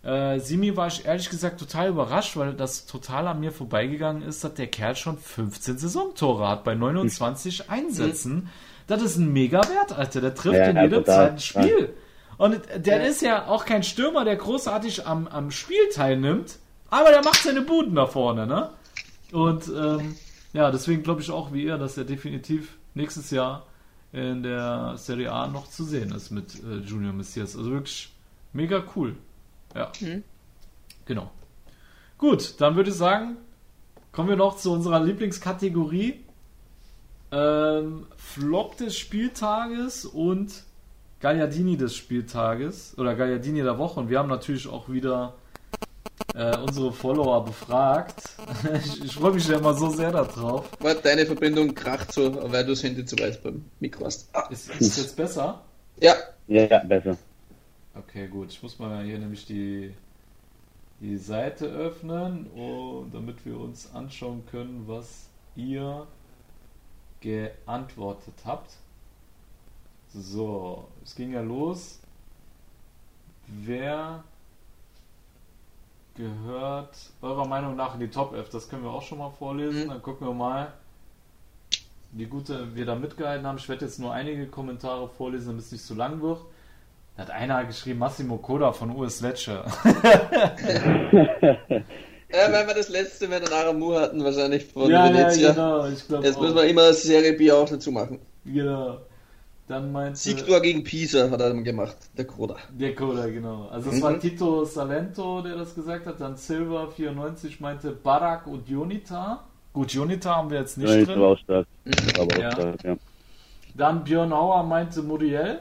Äh, Simi war ich ehrlich gesagt total überrascht, weil das total an mir vorbeigegangen ist, dass der Kerl schon 15 Saisontore hat bei 29 Einsätzen. Das ist ein mega Wert, Alter. Der trifft Ja, in ja, jedem total. zweiten Spiel. Und der ist ja auch kein Stürmer, der großartig am, am Spiel teilnimmt, aber der macht seine Buden da vorne, ne? Und ähm, ja, deswegen glaube ich auch wie ihr, dass er definitiv nächstes Jahr in der Serie A noch zu sehen ist mit äh, Junior Messias. Also wirklich mega cool. Ja. Genau. Gut, dann würde ich sagen, kommen wir noch zu unserer Lieblingskategorie. Ähm, Flop des Spieltages und Gagliardini des Spieltages oder Gagliardini der Woche. Und wir haben natürlich auch wieder äh, unsere Follower befragt. ich ich freue mich ja immer so sehr darauf. Warte, deine Verbindung kracht so, weil du das Handy zu weit beim Mikro hast. Ah. Ist, ist es jetzt besser? Ja, Ja, ja, besser. Okay, gut. Ich muss mal hier nämlich die, die Seite öffnen, und damit wir uns anschauen können, was ihr geantwortet habt. So, es ging ja los. Wer gehört eurer Meinung nach in die Top 11? Das können wir auch schon mal vorlesen. Dann gucken wir mal, wie gut wir da mitgehalten haben. Ich werde jetzt nur einige Kommentare vorlesen, damit es nicht zu lang wird. Da hat einer geschrieben, Massimo Koda von US Lecce. Ja, weil wir das letzte mit der Aramu hatten, wahrscheinlich von Ja, ja, Venezia. genau, ich glaub Jetzt auch. müssen wir immer Serie B auch dazu machen. genau. Dann meinte Siegtor gegen Pisa hat er dann gemacht, der Koda. der Koda, genau. Also es Mhm. war Tito Salento, der das gesagt hat. Dann Silva 94 meinte Barak und Jonita. Gut, Jonita haben wir jetzt nicht Ja, drin. war auch stark. Aber auch Ja. stark, ja. Dann Björn Auer meinte Muriel.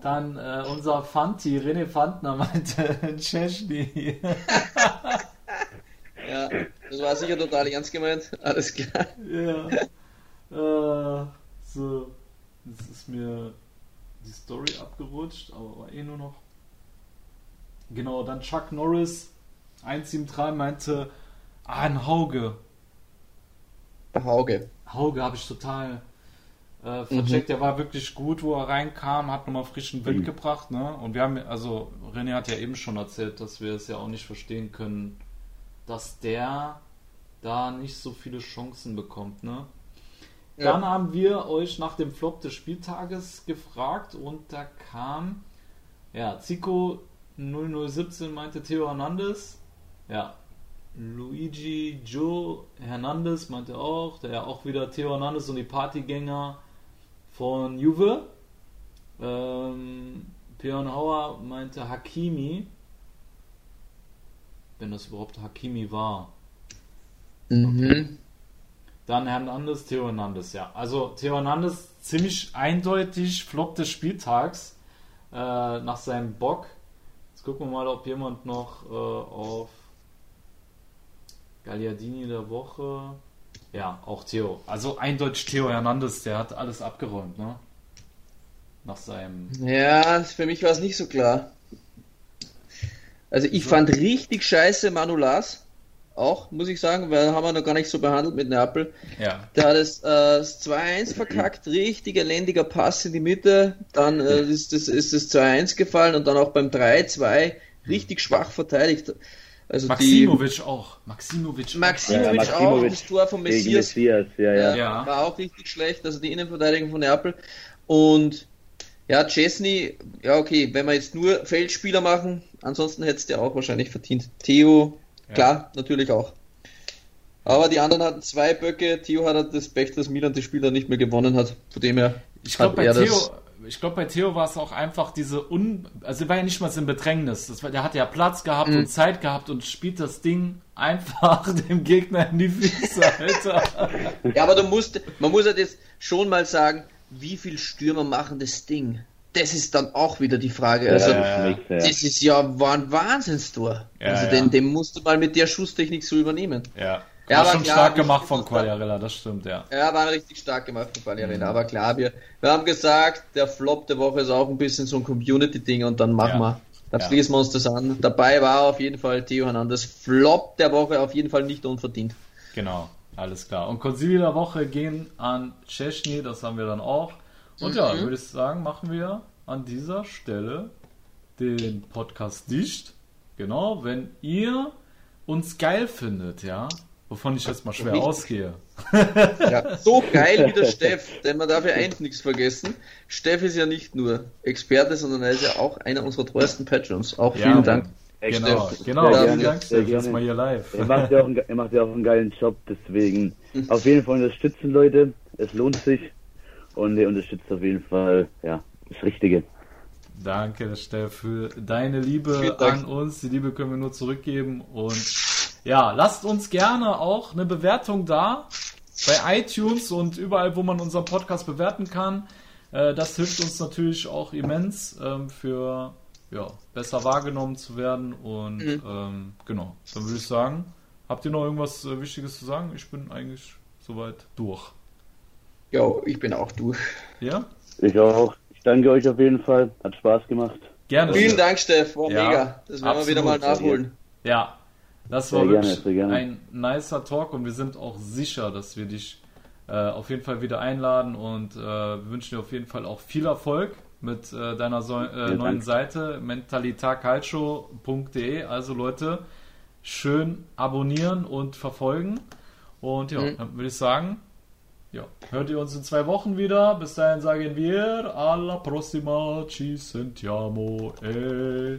Dann äh, unser Fanti, René Fantner meinte Chesney. Ja, das war sicher total ernst gemeint. Alles klar. ja. Äh, so, jetzt ist mir die Story abgerutscht, aber war eh nur noch. Genau, dann Chuck Norris 173 meinte, ah, ein Hauge. Hauge. Hauge habe ich total äh, vercheckt. Der war wirklich gut, wo er reinkam, hat nochmal frischen Wind gebracht. Ne? Und wir haben, also René hat ja eben schon erzählt, dass wir es ja auch nicht verstehen können, dass der da nicht so viele Chancen bekommt. Ne? Ja. Dann haben wir euch nach dem Flop des Spieltages gefragt und da kam, ja, Zico 0017 meinte Theo Hernandez. Ja, Luigi Joe Hernandez meinte auch, der ja auch wieder Theo Hernandez und die Partygänger von Juve. Ähm, Björn Hauer meinte Hakimi. Wenn das überhaupt Hakimi war. Mhm. Dann Hernandez, Theo Hernandez, ja. Also Theo Hernandez ziemlich eindeutig Flop des Spieltags äh, nach seinem Bock. Jetzt gucken wir mal, ob jemand noch äh, auf Gagliardini der Woche. Ja, auch Theo. Also eindeutig Theo Hernandez, der hat alles abgeräumt, ne? Nach seinem. Ja, für mich war es nicht so klar. Also ich fand richtig scheiße Manulas. Auch, muss ich sagen, weil haben wir noch gar nicht so behandelt mit Neapel. Ja. Der hat das, äh, das 2-1 verkackt, richtig elendiger Pass in die Mitte, dann äh, ist, das, ist das 2-1 gefallen und dann auch beim 3-2 richtig schwach verteidigt. Also Maximovic auch. Maximovic. die Maximovic, Ja, auch, Maximovic das Tor von Messias, Messias, ja, ja. Ja. war auch richtig schlecht, also die Innenverteidigung von Neapel. Und ja, Chesney, ja okay, wenn wir jetzt nur Feldspieler machen, ansonsten hätte es der auch wahrscheinlich verdient. Theo, klar, natürlich auch. Aber die anderen hatten zwei Böcke, Theo hat halt das Pech, dass Milan das Spiel dann nicht mehr gewonnen hat. Von dem her Ich glaube, hat bei er Theo, das. Ich glaube, bei Theo war es auch einfach diese Un... Also, er war ja nicht mal so im Bedrängnis. Das war, der hatte ja Platz gehabt Mhm. und Zeit gehabt und spielt das Ding einfach dem Gegner in die Füße, Alter. Ja, aber du musst, man muss halt jetzt schon mal sagen, wie viel Stürmer machen das Ding? Das ist dann auch wieder die Frage. Also, ja, ja. das ist ja war ein Wahnsinnstor. Ja, also, ja. den, den musst du mal mit der Schusstechnik so übernehmen. Ja. Ja, war schon klar, stark gemacht von Quagliarella, das stimmt, ja. Ja, war richtig stark gemacht von Ballerina. Mhm. Aber klar, wir, wir haben gesagt, der Flop der Woche ist auch ein bisschen so ein Community-Ding und dann machen Ja. wir. Dann Ja. schließen wir uns das an. Dabei war auf jeden Fall Theo Hernandez Flop der Woche auf jeden Fall nicht unverdient. Genau, alles klar. Und Konzili der Woche gehen an Chesney, das haben wir dann auch. Und ja, Mhm. würde ich sagen, machen wir an dieser Stelle den Podcast dicht. Genau, wenn ihr uns geil findet, ja, wovon ich jetzt mal schwer Richtig. ausgehe. Ja, so geil wie der Steff, denn man darf ja eins nichts vergessen. Steff ist ja nicht nur Experte, sondern er ist ja auch einer unserer treuesten Patrons. Auch vielen Ja, Dank. Genau, Steff. genau, Sehr vielen Dank, Steff, jetzt mal hier live. Er macht, ja auch einen, er macht ja auch einen geilen Job, deswegen auf jeden Fall unterstützen, Leute. Es lohnt sich. Und ihr unterstützt auf jeden Fall ja, das Richtige. Danke, Steff, für deine Liebe an uns. Die Liebe können wir nur zurückgeben. Und ja, lasst uns gerne auch eine Bewertung da bei iTunes und überall, wo man unseren Podcast bewerten kann. Äh, Das hilft uns natürlich auch immens ähm, für ja, besser wahrgenommen zu werden. Und Mhm. ähm, genau, dann würde ich sagen, habt ihr noch irgendwas äh, Wichtiges zu sagen? Ich bin eigentlich soweit durch. Ja, ich bin auch durch. Ja? Ich auch. Ich danke euch auf jeden Fall. Hat Spaß gemacht. Gerne. Vielen. Dank, Steff. War Ja, mega. Das werden wir wieder mal absolut. nachholen. Ja, das war Sehr gerne, wirklich gerne. ein nicer Talk und wir sind auch sicher, dass wir dich äh, auf jeden Fall wieder einladen und äh, wir wünschen dir auf jeden Fall auch viel Erfolg mit äh, deiner so äh, Vielen neuen Dank. Seite mentalitatcalcio.de. Also Leute, schön abonnieren und verfolgen. Und ja, Mhm. dann würde ich sagen, ja, hört ihr uns in zwei Wochen wieder. Bis dahin sagen wir alla prossima, ci sentiamo e